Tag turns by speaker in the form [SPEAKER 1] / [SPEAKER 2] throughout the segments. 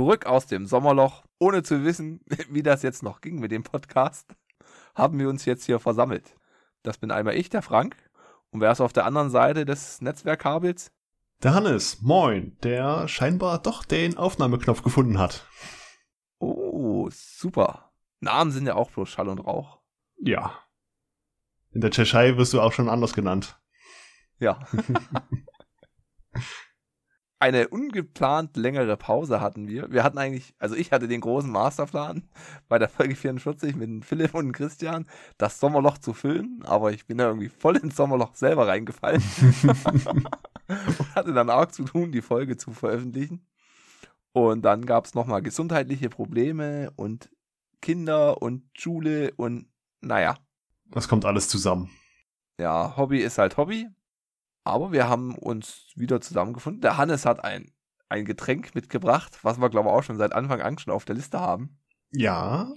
[SPEAKER 1] Zurück aus dem Sommerloch, ohne zu wissen, wie das jetzt noch ging mit dem Podcast, haben wir uns jetzt hier versammelt. Das bin einmal ich, der Frank. Und wer ist auf der anderen Seite des Netzwerkkabels?
[SPEAKER 2] Der Hannes, moin, der scheinbar doch den Aufnahmeknopf gefunden hat.
[SPEAKER 1] Oh, super. Namen sind ja auch bloß Schall und Rauch.
[SPEAKER 2] Ja. In der Tschechei wirst du auch schon anders genannt.
[SPEAKER 1] Ja. Eine ungeplant längere Pause hatten wir. Wir hatten eigentlich, also ich hatte den großen Masterplan bei der Folge 44 mit Philipp und Christian, das Sommerloch zu füllen, aber ich bin da irgendwie voll ins Sommerloch selber reingefallen und hatte dann auch zu tun, die Folge zu veröffentlichen. Und dann gab es nochmal gesundheitliche Probleme und Kinder und Schule und naja.
[SPEAKER 2] Das kommt alles zusammen.
[SPEAKER 1] Ja, Hobby ist halt Hobby. Aber wir haben uns wieder zusammengefunden. Der Hannes hat ein, ein Getränk mitgebracht, was wir, glaube ich, auch schon seit Anfang an schon auf der Liste haben.
[SPEAKER 2] Ja.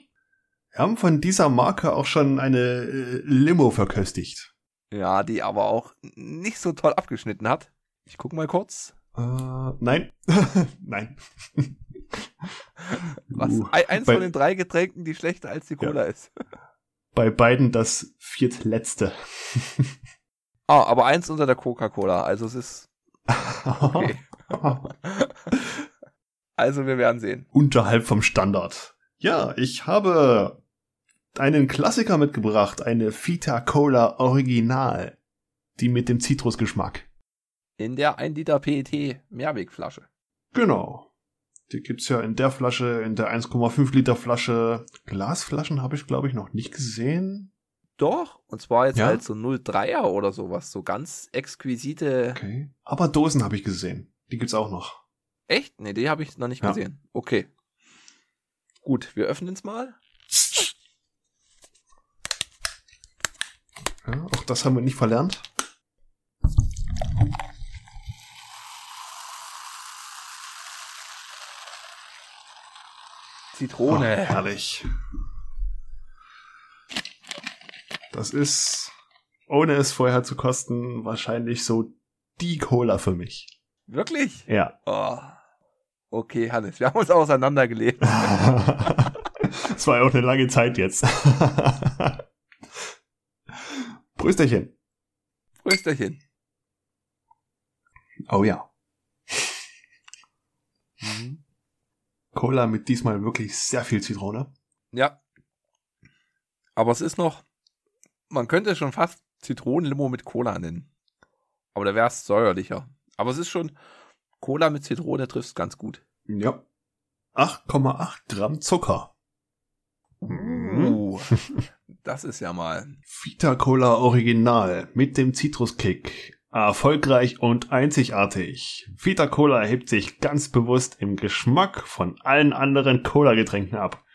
[SPEAKER 2] Wir haben von dieser Marke auch schon eine äh, Limo verköstigt.
[SPEAKER 1] Ja, die aber auch nicht so toll abgeschnitten hat. Ich gucke mal kurz.
[SPEAKER 2] Äh, nein. nein.
[SPEAKER 1] Was? Uh, eins bei, von den drei Getränken, die schlechter als die Cola ja. ist.
[SPEAKER 2] Bei beiden das viertletzte.
[SPEAKER 1] Ah, aber eins unter der Coca-Cola. Also es ist. Okay. also wir werden sehen.
[SPEAKER 2] Unterhalb vom Standard. Ja, ich habe einen Klassiker mitgebracht, eine Vita Cola Original. Die mit dem Zitrusgeschmack.
[SPEAKER 1] In der 1 Liter PET Mehrwegflasche.
[SPEAKER 2] Genau. Die gibt's ja in der Flasche, in der 1,5 Liter Flasche. Glasflaschen habe ich, glaube ich, noch nicht gesehen.
[SPEAKER 1] Doch, und zwar jetzt ja? halt so 03er oder sowas, so ganz exquisite.
[SPEAKER 2] Okay. Aber Dosen habe ich gesehen. Die gibt's auch noch.
[SPEAKER 1] Echt? Nee, die habe ich noch nicht ja. gesehen. Okay. Gut, wir öffnen es mal.
[SPEAKER 2] Ja, auch das haben wir nicht verlernt.
[SPEAKER 1] Zitrone.
[SPEAKER 2] Oh, herrlich. Das ist, ohne es vorher zu kosten, wahrscheinlich so die Cola für mich.
[SPEAKER 1] Wirklich?
[SPEAKER 2] Ja.
[SPEAKER 1] Oh. Okay, Hannes, wir haben uns auseinandergelebt.
[SPEAKER 2] Es war ja auch eine lange Zeit jetzt. Prösterchen.
[SPEAKER 1] Prösterchen.
[SPEAKER 2] Oh ja. Mhm. Cola mit diesmal wirklich sehr viel Zitrone.
[SPEAKER 1] Ja. Aber es ist noch man könnte schon fast Zitronenlimo mit Cola nennen. Aber da wäre es säuerlicher. Aber es ist schon, Cola mit Zitrone trifft ganz gut.
[SPEAKER 2] Ja. 8,8 Gramm Zucker.
[SPEAKER 1] Uh, das ist ja mal.
[SPEAKER 2] Vita Cola Original mit dem Zitruskick. Erfolgreich und einzigartig. Vita Cola hebt sich ganz bewusst im Geschmack von allen anderen Cola-Getränken ab.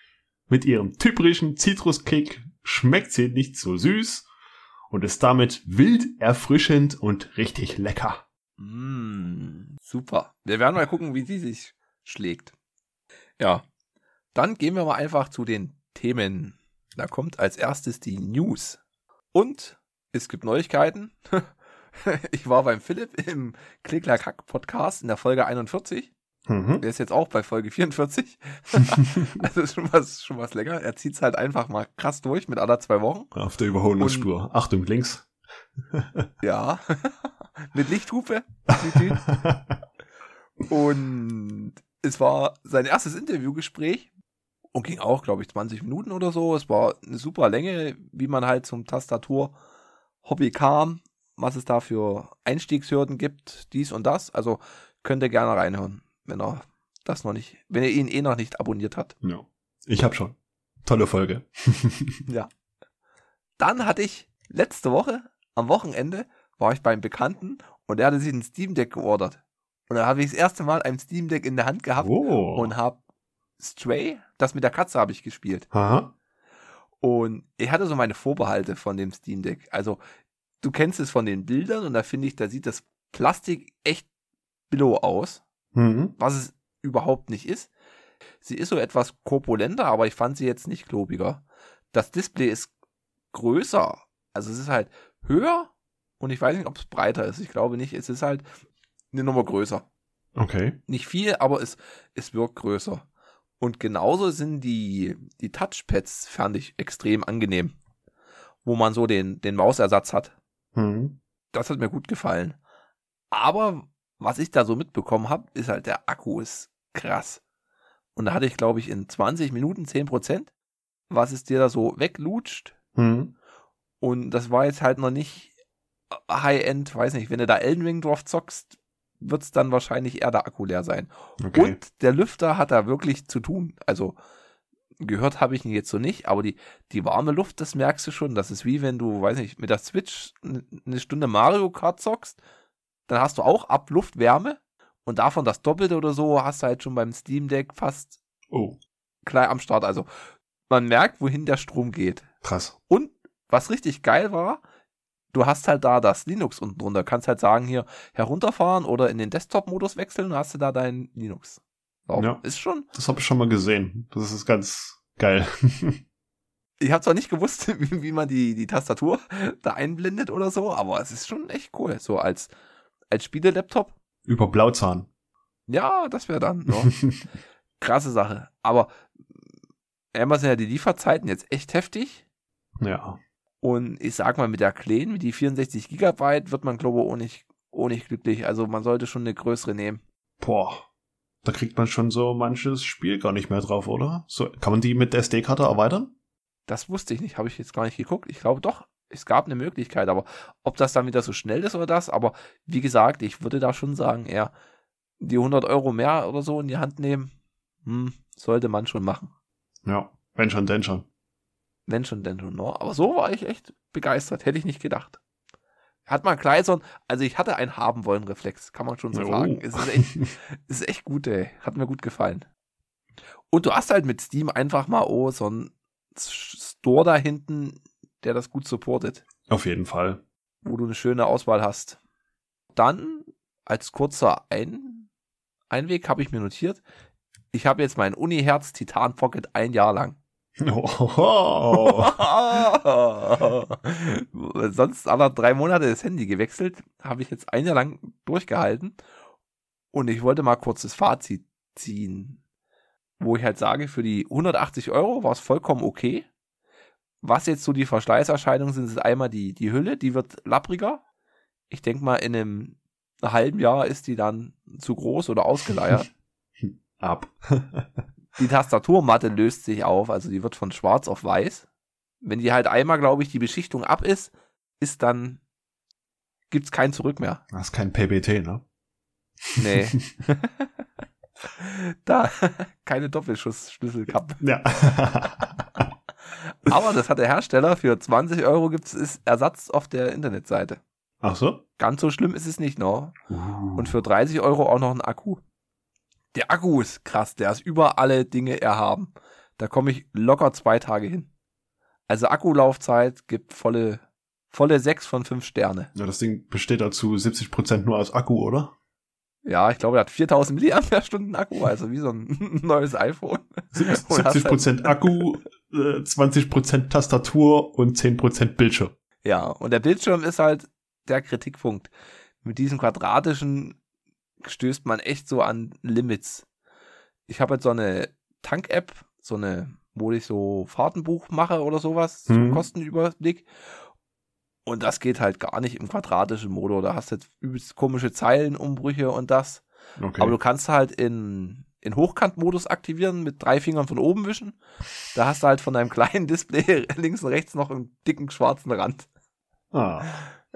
[SPEAKER 2] Mit ihrem typischen Zitruskick schmeckt sie nicht so süß und ist damit wild erfrischend und richtig lecker.
[SPEAKER 1] Mm, super. Wir werden mal gucken, wie sie sich schlägt. Ja, dann gehen wir mal einfach zu den Themen. Da kommt als erstes die News. Und es gibt Neuigkeiten. ich war beim Philipp im Klicklack Podcast in der Folge 41. Mhm. Der ist jetzt auch bei Folge 44. also ist schon was, schon was länger. Er zieht es halt einfach mal krass durch mit aller zwei Wochen.
[SPEAKER 2] Auf der Überholungsspur. Achtung, links.
[SPEAKER 1] ja. mit Lichthupe. und es war sein erstes Interviewgespräch und ging auch, glaube ich, 20 Minuten oder so. Es war eine super Länge, wie man halt zum Tastatur-Hobby kam, was es da für Einstiegshürden gibt, dies und das. Also könnt ihr gerne reinhören wenn er das noch nicht, wenn er ihn eh noch nicht abonniert hat.
[SPEAKER 2] Ja. Ich habe schon. Tolle Folge.
[SPEAKER 1] ja. Dann hatte ich letzte Woche, am Wochenende, war ich beim Bekannten und er hatte sich ein Steam Deck geordert. Und da habe ich das erste Mal ein Steam Deck in der Hand gehabt oh. und habe Stray, das mit der Katze habe ich gespielt.
[SPEAKER 2] Aha.
[SPEAKER 1] Und ich hatte so meine Vorbehalte von dem Steam Deck. Also, du kennst es von den Bildern und da finde ich, da sieht das Plastik echt billow aus
[SPEAKER 2] mhm.
[SPEAKER 1] was es überhaupt nicht ist. Sie ist so etwas korpulenter, aber ich fand sie jetzt nicht klobiger. Das Display ist größer, also es ist halt höher und ich weiß nicht, ob es breiter ist. Ich glaube nicht, es ist halt eine Nummer größer.
[SPEAKER 2] Okay.
[SPEAKER 1] Nicht viel, aber es, es wirkt größer. Und genauso sind die, die Touchpads, fand ich extrem angenehm. Wo man so den, den Mausersatz hat.
[SPEAKER 2] Hm.
[SPEAKER 1] Das hat mir gut gefallen. Aber was ich da so mitbekommen habe, ist halt, der Akku ist krass. Und da hatte ich, glaube ich, in 20 Minuten 10%, was es dir da so weglutscht.
[SPEAKER 2] Hm.
[SPEAKER 1] Und das war jetzt halt noch nicht High-End, weiß nicht, wenn du da Elden Ring drauf zockst, wird es dann wahrscheinlich eher der Akku leer sein.
[SPEAKER 2] Okay.
[SPEAKER 1] Und der Lüfter hat da wirklich zu tun. Also gehört habe ich ihn jetzt so nicht, aber die, die warme Luft, das merkst du schon. Das ist wie wenn du, weiß nicht, mit der Switch eine Stunde Mario Kart zockst, dann hast du auch Abluftwärme und davon das Doppelte oder so hast du halt schon beim Steam Deck fast
[SPEAKER 2] Oh,
[SPEAKER 1] gleich am Start. Also man merkt, wohin der Strom geht.
[SPEAKER 2] krass.
[SPEAKER 1] Und was richtig geil war, du hast halt da das Linux unten drunter. Kannst halt sagen, hier herunterfahren oder in den Desktop-Modus wechseln, hast du da dein Linux. Laufen.
[SPEAKER 2] Ja.
[SPEAKER 1] Ist schon.
[SPEAKER 2] Das habe ich schon mal gesehen. Das ist ganz geil.
[SPEAKER 1] Ich habe zwar nicht gewusst, wie, wie man die, die Tastatur da einblendet oder so, aber es ist schon echt cool. So als, als Spiele-Laptop.
[SPEAKER 2] Über Blauzahn.
[SPEAKER 1] Ja, das wäre dann. Ne? Krasse Sache. Aber einmal sind ja die Lieferzeiten jetzt echt heftig.
[SPEAKER 2] Ja.
[SPEAKER 1] Und ich sag mal, mit der Kleinen, mit die 64 Gigabyte, wird man, glaube ich, auch nicht, auch nicht glücklich. Also man sollte schon eine größere nehmen.
[SPEAKER 2] Boah. Da kriegt man schon so manches Spiel gar nicht mehr drauf, oder? So, kann man die mit der SD-Karte erweitern?
[SPEAKER 1] Das wusste ich nicht, habe ich jetzt gar nicht geguckt. Ich glaube doch, es gab eine Möglichkeit, aber ob das dann wieder so schnell ist oder das, aber wie gesagt, ich würde da schon sagen, eher die 100 Euro mehr oder so in die Hand nehmen, hm, sollte man schon machen.
[SPEAKER 2] Ja. Wenn schon, denn schon.
[SPEAKER 1] Wenn schon, denn schon. No? Aber so war ich echt begeistert, hätte ich nicht gedacht. Hat man gleich so ein, also ich hatte einen haben wollen Reflex, kann man schon so
[SPEAKER 2] Oh.
[SPEAKER 1] sagen. Es ist echt, es ist echt gut, ey. Hat mir gut gefallen. Und du hast halt mit Steam einfach mal oh, so ein Store da hinten, der das gut supportet,
[SPEAKER 2] Auf jeden Fall.
[SPEAKER 1] wo du eine schöne Auswahl hast. Dann als kurzer ein Einweg habe ich mir notiert, ich habe jetzt mein Uni-Herz Titan Pocket ein Jahr lang.
[SPEAKER 2] Oh.
[SPEAKER 1] Sonst alle drei Monate das Handy gewechselt, habe ich jetzt ein Jahr lang durchgehalten. Und ich wollte mal kurz das Fazit ziehen, wo ich halt sage, für die 180 Euro war es vollkommen okay. Was jetzt so die Verschleißerscheinungen sind, ist einmal die, die Hülle, die wird lappriger. Ich denke mal, in einem halben Jahr ist die dann zu groß oder ausgeleiert.
[SPEAKER 2] Ab.
[SPEAKER 1] Die Tastaturmatte löst sich auf, also die wird von schwarz auf weiß. Wenn die halt einmal, glaube ich, die Beschichtung ab ist, ist dann gibt's kein Zurück mehr.
[SPEAKER 2] Das ist kein PBT, ne?
[SPEAKER 1] Nee. da keine Doppelschussschlüsselkappe.
[SPEAKER 2] Ja.
[SPEAKER 1] Aber das hat der Hersteller für 20 Euro gibt's ist Ersatz auf der Internetseite.
[SPEAKER 2] Ach so?
[SPEAKER 1] Ganz so schlimm ist es nicht noch.
[SPEAKER 2] Uh.
[SPEAKER 1] Und für 30 Euro auch noch ein Akku. Der Akku ist krass, der ist über alle Dinge erhaben. Da komme ich locker zwei Tage hin. Also Akkulaufzeit gibt volle, volle sechs von fünf Sterne.
[SPEAKER 2] Ja, das Ding besteht dazu 70% nur aus Akku, oder?
[SPEAKER 1] Ja, ich glaube, er hat 4000 Milliampere-Stunden Akku, also wie so ein neues iPhone. Und hast
[SPEAKER 2] 70% Akku, äh, 20% Tastatur und 10% Bildschirm.
[SPEAKER 1] Ja, und der Bildschirm ist halt der Kritikpunkt. Mit diesem quadratischen stößt man echt so an Limits. Ich habe jetzt so eine Tank-App, so eine, wo ich so Fahrtenbuch mache oder sowas, so
[SPEAKER 2] Mhm.
[SPEAKER 1] Kostenüberblick. Und das geht halt gar nicht im quadratischen Motor. Da hast du jetzt übelst komische Zeilenumbrüche und das.
[SPEAKER 2] Okay.
[SPEAKER 1] Aber du kannst halt in, in Hochkantmodus aktivieren, mit drei Fingern von oben wischen. Da hast du halt von deinem kleinen Display links und rechts noch einen dicken schwarzen Rand.
[SPEAKER 2] ah,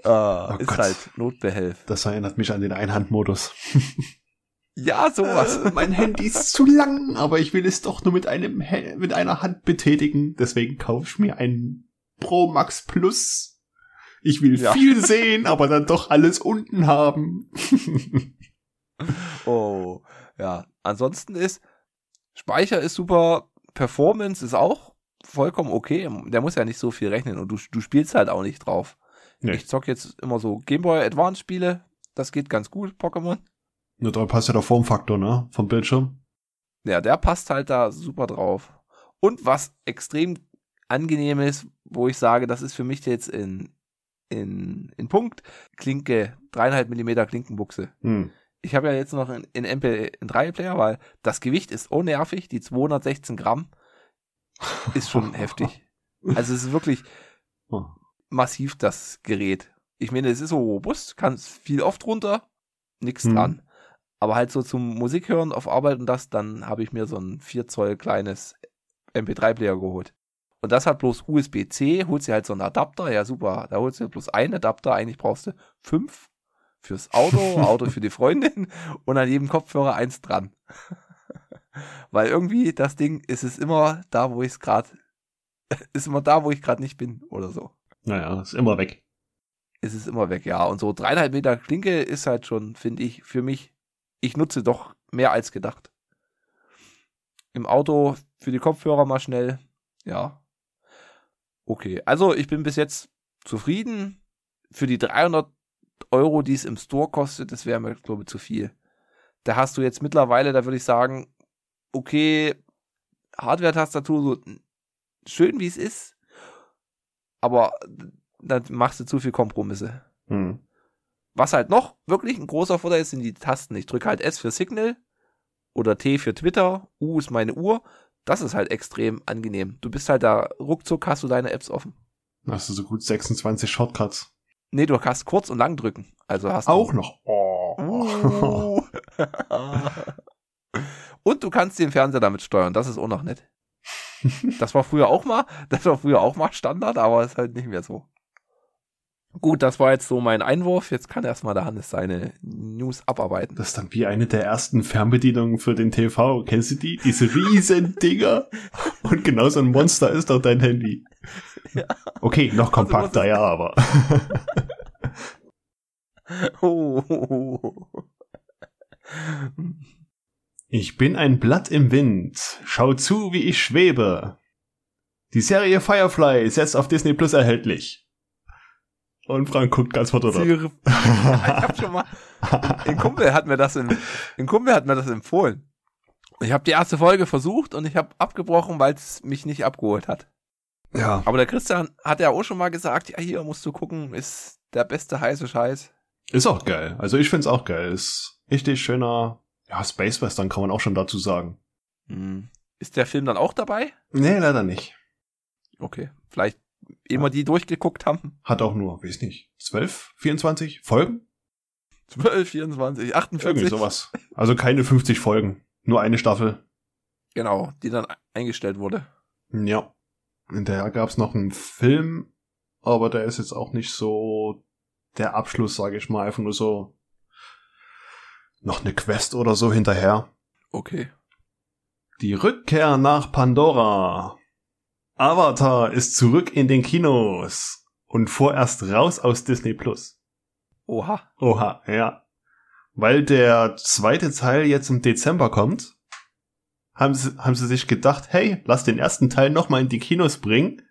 [SPEAKER 1] Äh,
[SPEAKER 2] Oh
[SPEAKER 1] ist
[SPEAKER 2] Gott.
[SPEAKER 1] halt Notbehelf.
[SPEAKER 2] das erinnert mich an den Einhandmodus.
[SPEAKER 1] Ja, sowas.
[SPEAKER 2] Äh, mein Handy ist zu lang, aber ich will es doch nur mit einem mit einer Hand betätigen. Deswegen kaufe ich mir einen Pro Max Plus. Ich will
[SPEAKER 1] Ja.
[SPEAKER 2] viel sehen, aber dann doch alles unten haben.
[SPEAKER 1] oh, ja. Ansonsten ist, Speicher ist super, Performance ist auch vollkommen okay. Der muss ja nicht so viel rechnen und du, du spielst halt auch nicht drauf.
[SPEAKER 2] Nee.
[SPEAKER 1] Ich zock jetzt immer so Gameboy Advance Spiele. Das geht ganz gut, Pokémon.
[SPEAKER 2] Nur da passt ja der Formfaktor, ne? Vom Bildschirm.
[SPEAKER 1] Ja, der passt halt da super drauf. Und was extrem angenehm ist, wo ich sage, das ist für mich jetzt in, in, in Punkt, Klinke, dreieinhalb Millimeter Klinkenbuchse.
[SPEAKER 2] Hm.
[SPEAKER 1] Ich habe ja jetzt noch einen MP3-Player, weil das Gewicht ist unnervig, die 216 Gramm ist schon heftig. Also es ist wirklich massiv, das Gerät. Ich meine, es ist so robust, kann viel oft runter, nix
[SPEAKER 2] Hm.
[SPEAKER 1] dran. Aber halt so zum Musik hören auf Arbeit und das, dann habe ich mir so ein 4 Zoll kleines MP3-Player geholt. Und das hat bloß USB-C, holst dir halt so einen Adapter, ja super, da holst du bloß einen Adapter, eigentlich brauchst du fünf fürs Auto, Auto für die Freundin und an jedem Kopfhörer eins dran. Weil irgendwie das Ding ist es immer da, wo ich es gerade, ist immer da, wo ich gerade nicht bin oder so.
[SPEAKER 2] Naja, ist immer weg.
[SPEAKER 1] Ist es immer weg, ja. Und so dreieinhalb Meter Klinke ist halt schon, finde ich, für mich, ich nutze doch mehr als gedacht. Im Auto für die Kopfhörer mal schnell, ja. Okay, also ich bin bis jetzt zufrieden. Für die 300 Euro, die es im Store kostet, das wäre mir, glaube ich, zu viel. Da hast du jetzt mittlerweile, da würde ich sagen, okay, Hardware-Tastatur, so schön wie es ist, aber dann machst du zu viel Kompromisse.
[SPEAKER 2] Hm.
[SPEAKER 1] Was halt noch wirklich ein großer Vorteil ist, sind die Tasten. Ich drücke halt S für Signal oder T für Twitter, U ist meine Uhr. Das ist halt extrem angenehm. Du bist halt da, ruckzuck hast du deine Apps offen.
[SPEAKER 2] Hast du so gut 26 Shortcuts.
[SPEAKER 1] Nee, du kannst kurz und lang drücken. Also hast
[SPEAKER 2] Auch
[SPEAKER 1] du.
[SPEAKER 2] noch. Oh.
[SPEAKER 1] Und du kannst den Fernseher damit steuern. Das ist auch noch nett. Das war früher auch mal, das war früher auch mal Standard, aber ist halt nicht mehr so. Gut, das war jetzt so mein Einwurf. Jetzt kann erstmal der Hannes seine News abarbeiten.
[SPEAKER 2] Das ist dann wie eine der ersten Fernbedienungen für den TV. Kennst du die? Diese riesen Dinger. Und genau so ein Monster ist doch dein Handy.
[SPEAKER 1] Ja.
[SPEAKER 2] Okay, noch kompakter,
[SPEAKER 1] was ist-
[SPEAKER 2] ja, aber.
[SPEAKER 1] Oh.
[SPEAKER 2] Ich bin ein Blatt im Wind. Schau zu, wie ich schwebe. Die Serie Firefly ist jetzt auf Disney Plus erhältlich. Und Frank guckt ganz verdattert.
[SPEAKER 1] Ziere- ich hab schon mal, ein Kumpel hat mir das, im, ein Kumpel hat mir das empfohlen. Ich habe die erste Folge versucht und ich habe abgebrochen, weil es mich nicht abgeholt hat.
[SPEAKER 2] Ja.
[SPEAKER 1] Aber der Christian hat ja auch schon mal gesagt, ja, hier musst du gucken, ist der beste heiße Scheiß.
[SPEAKER 2] Ist auch geil. Also ich find's auch geil. Ist richtig schöner, ja, Space Western kann man auch schon dazu sagen.
[SPEAKER 1] Hm. Ist der Film dann auch dabei?
[SPEAKER 2] Nee, leider nicht.
[SPEAKER 1] Okay, vielleicht, wir die durchgeguckt haben.
[SPEAKER 2] Hat auch nur, weiß nicht, 12, 24 Folgen?
[SPEAKER 1] 12, 24, 48.
[SPEAKER 2] Irgendwie sowas. Also keine 50 Folgen. Nur eine Staffel.
[SPEAKER 1] Genau, die dann eingestellt wurde.
[SPEAKER 2] Ja. Hinterher gab's noch einen Film, aber der ist jetzt auch nicht so der Abschluss, sage ich mal. Einfach nur so noch eine Quest oder so hinterher.
[SPEAKER 1] Okay.
[SPEAKER 2] Die Rückkehr nach Pandora. Avatar ist zurück in den Kinos und vorerst raus aus Disney Plus.
[SPEAKER 1] Oha.
[SPEAKER 2] Oha, ja. Weil der zweite Teil jetzt im Dezember kommt, haben sie, haben sie sich gedacht, hey, lass den ersten Teil nochmal in die Kinos bringen,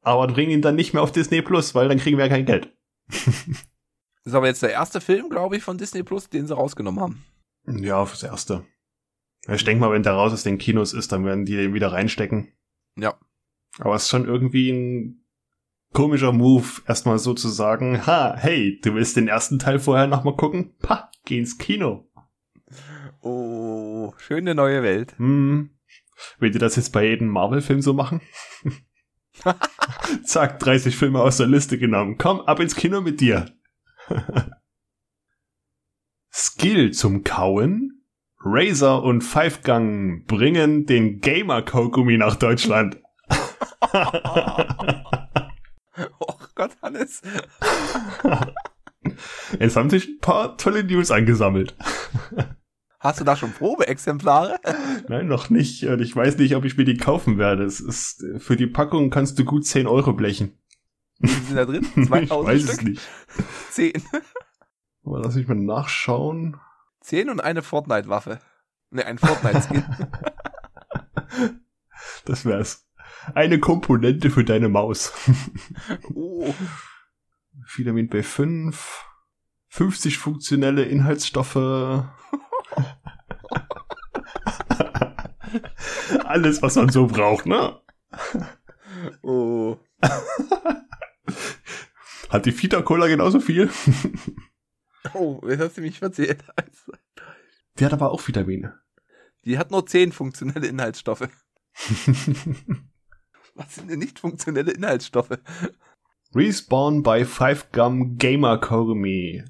[SPEAKER 2] aber bringen ihn dann nicht mehr auf Disney Plus, weil dann kriegen wir ja kein Geld.
[SPEAKER 1] Das ist aber jetzt der erste Film, glaube ich, von Disney Plus, den sie rausgenommen haben.
[SPEAKER 2] Ja, fürs Erste. Ich denke mal, wenn der raus aus den Kinos ist, dann werden die den wieder reinstecken.
[SPEAKER 1] Ja.
[SPEAKER 2] Aber es ist schon irgendwie ein komischer Move, erstmal so zu sagen, ha, hey, du willst den ersten Teil vorher nochmal gucken? Pah, geh ins Kino.
[SPEAKER 1] Oh, schöne neue Welt.
[SPEAKER 2] Hm. Will die das jetzt bei jedem Marvel-Film so machen? Zack, 30 Filme aus der Liste genommen. Komm, ab ins Kino mit dir. Skill zum Kauen. Razer und Fivegang bringen den Gamer-Kaugummi nach Deutschland.
[SPEAKER 1] Oh Gott, Hannes.
[SPEAKER 2] Jetzt haben sich ein paar tolle News angesammelt.
[SPEAKER 1] Hast du da schon Probeexemplare?
[SPEAKER 2] Nein, noch nicht. Und ich weiß nicht, ob ich mir die kaufen werde. Es ist, für die Packung kannst du gut 10 Euro blechen.
[SPEAKER 1] Wie sind da drin?
[SPEAKER 2] ich
[SPEAKER 1] 2000
[SPEAKER 2] weiß
[SPEAKER 1] Stück?
[SPEAKER 2] es nicht.
[SPEAKER 1] 10.
[SPEAKER 2] Aber lass ich mal nachschauen.
[SPEAKER 1] 10 und eine Fortnite-Waffe. Ne, ein Fortnite-Skin.
[SPEAKER 2] Das wär's. Eine Komponente für deine Maus.
[SPEAKER 1] oh.
[SPEAKER 2] Vitamin B5, 50 funktionelle Inhaltsstoffe. Alles, was man so braucht, ne?
[SPEAKER 1] Oh.
[SPEAKER 2] Hat die Fita Cola genauso viel?
[SPEAKER 1] Oh, jetzt hast du mich verzählt.
[SPEAKER 2] Die hat aber auch Vitamine.
[SPEAKER 1] Die hat nur zehn funktionelle Inhaltsstoffe. Was sind denn nicht funktionelle Inhaltsstoffe?
[SPEAKER 2] Respawn bei 5 Gum Gamer Komi.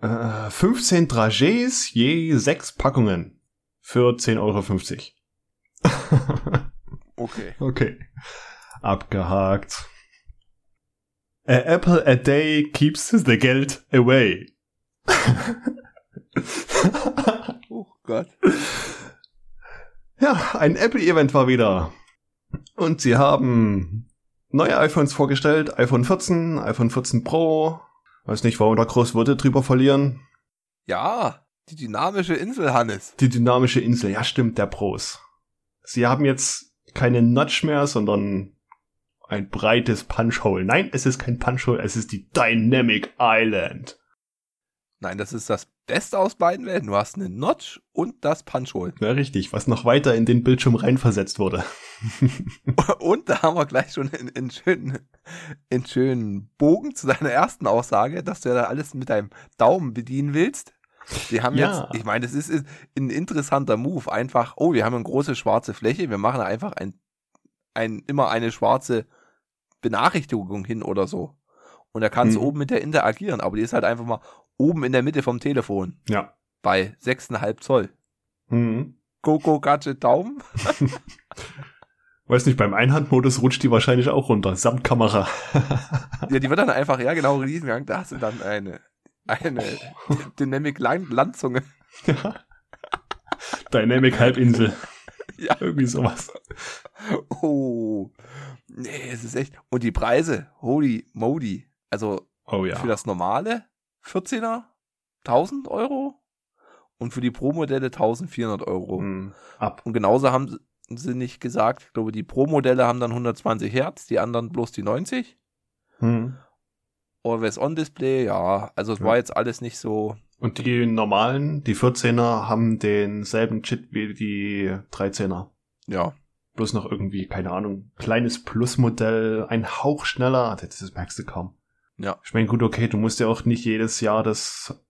[SPEAKER 2] Äh, 15 Dragés je 6 Packungen. Für 10,50 Euro.
[SPEAKER 1] Okay.
[SPEAKER 2] okay. Abgehakt. A apple a day keeps the Geld away.
[SPEAKER 1] Oh Gott.
[SPEAKER 2] Ja, ein Apple-Event war wieder. Und sie haben neue iPhones vorgestellt. iPhone 14, iPhone 14 Pro. Weiß nicht, warum da groß Worte drüber verlieren.
[SPEAKER 1] Ja, die dynamische Insel, Hannes.
[SPEAKER 2] Die dynamische Insel, ja stimmt, der Pros. Sie haben jetzt keine Notch mehr, sondern ein breites Punchhole. Nein, es ist kein Punchhole, es ist die Dynamic Island.
[SPEAKER 1] Nein, das ist das Beste aus beiden Welten. Du hast eine Notch und das Punchhole.
[SPEAKER 2] Ja, richtig, was noch weiter in den Bildschirm reinversetzt wurde.
[SPEAKER 1] Und da haben wir gleich schon einen, schönen, einen schönen Bogen zu deiner ersten Aussage, dass du ja da alles mit deinem Daumen bedienen willst. Die haben
[SPEAKER 2] Ja.
[SPEAKER 1] jetzt, ich meine, das ist, ist ein interessanter Move. Einfach, oh, wir haben eine große schwarze Fläche, wir machen einfach ein, ein, immer eine schwarze Benachrichtigung hin oder so. Und da kannst du
[SPEAKER 2] Mhm.
[SPEAKER 1] oben mit der interagieren, aber die ist halt einfach mal oben in der Mitte vom Telefon
[SPEAKER 2] Ja.
[SPEAKER 1] bei 6,5 Zoll.
[SPEAKER 2] Mhm.
[SPEAKER 1] Go, Gadget, Daumen.
[SPEAKER 2] Weiß nicht, beim Einhandmodus rutscht die wahrscheinlich auch runter, samt Kamera.
[SPEAKER 1] Ja, die wird dann einfach, ja genau, Riesengang, da hast du dann eine, eine Dynamic Line Landzunge.
[SPEAKER 2] Dynamic Halbinsel.
[SPEAKER 1] Ja.
[SPEAKER 2] Irgendwie sowas.
[SPEAKER 1] Oh. Nee, es ist echt. Und die Preise, holy moly. Also
[SPEAKER 2] Oh ja.
[SPEAKER 1] für das normale 14er 1000 Euro und für die Pro-Modelle 1400 Euro.
[SPEAKER 2] Mhm. Ab.
[SPEAKER 1] Und genauso haben sie nicht gesagt, ich glaube, die Pro-Modelle haben dann 120 Hertz, die anderen bloß die 90.
[SPEAKER 2] Mhm.
[SPEAKER 1] Always-On-Display, ja, also es
[SPEAKER 2] Ja.
[SPEAKER 1] war jetzt alles nicht so,
[SPEAKER 2] Und die normalen, die 14er, haben denselben Chip wie die 13er.
[SPEAKER 1] ja,
[SPEAKER 2] Bloß noch irgendwie, keine Ahnung, kleines Plusmodell, ein Hauch schneller. Das merkst du kaum.
[SPEAKER 1] Ja.
[SPEAKER 2] Ich meine, gut, okay, du musst ja auch nicht jedes Jahr das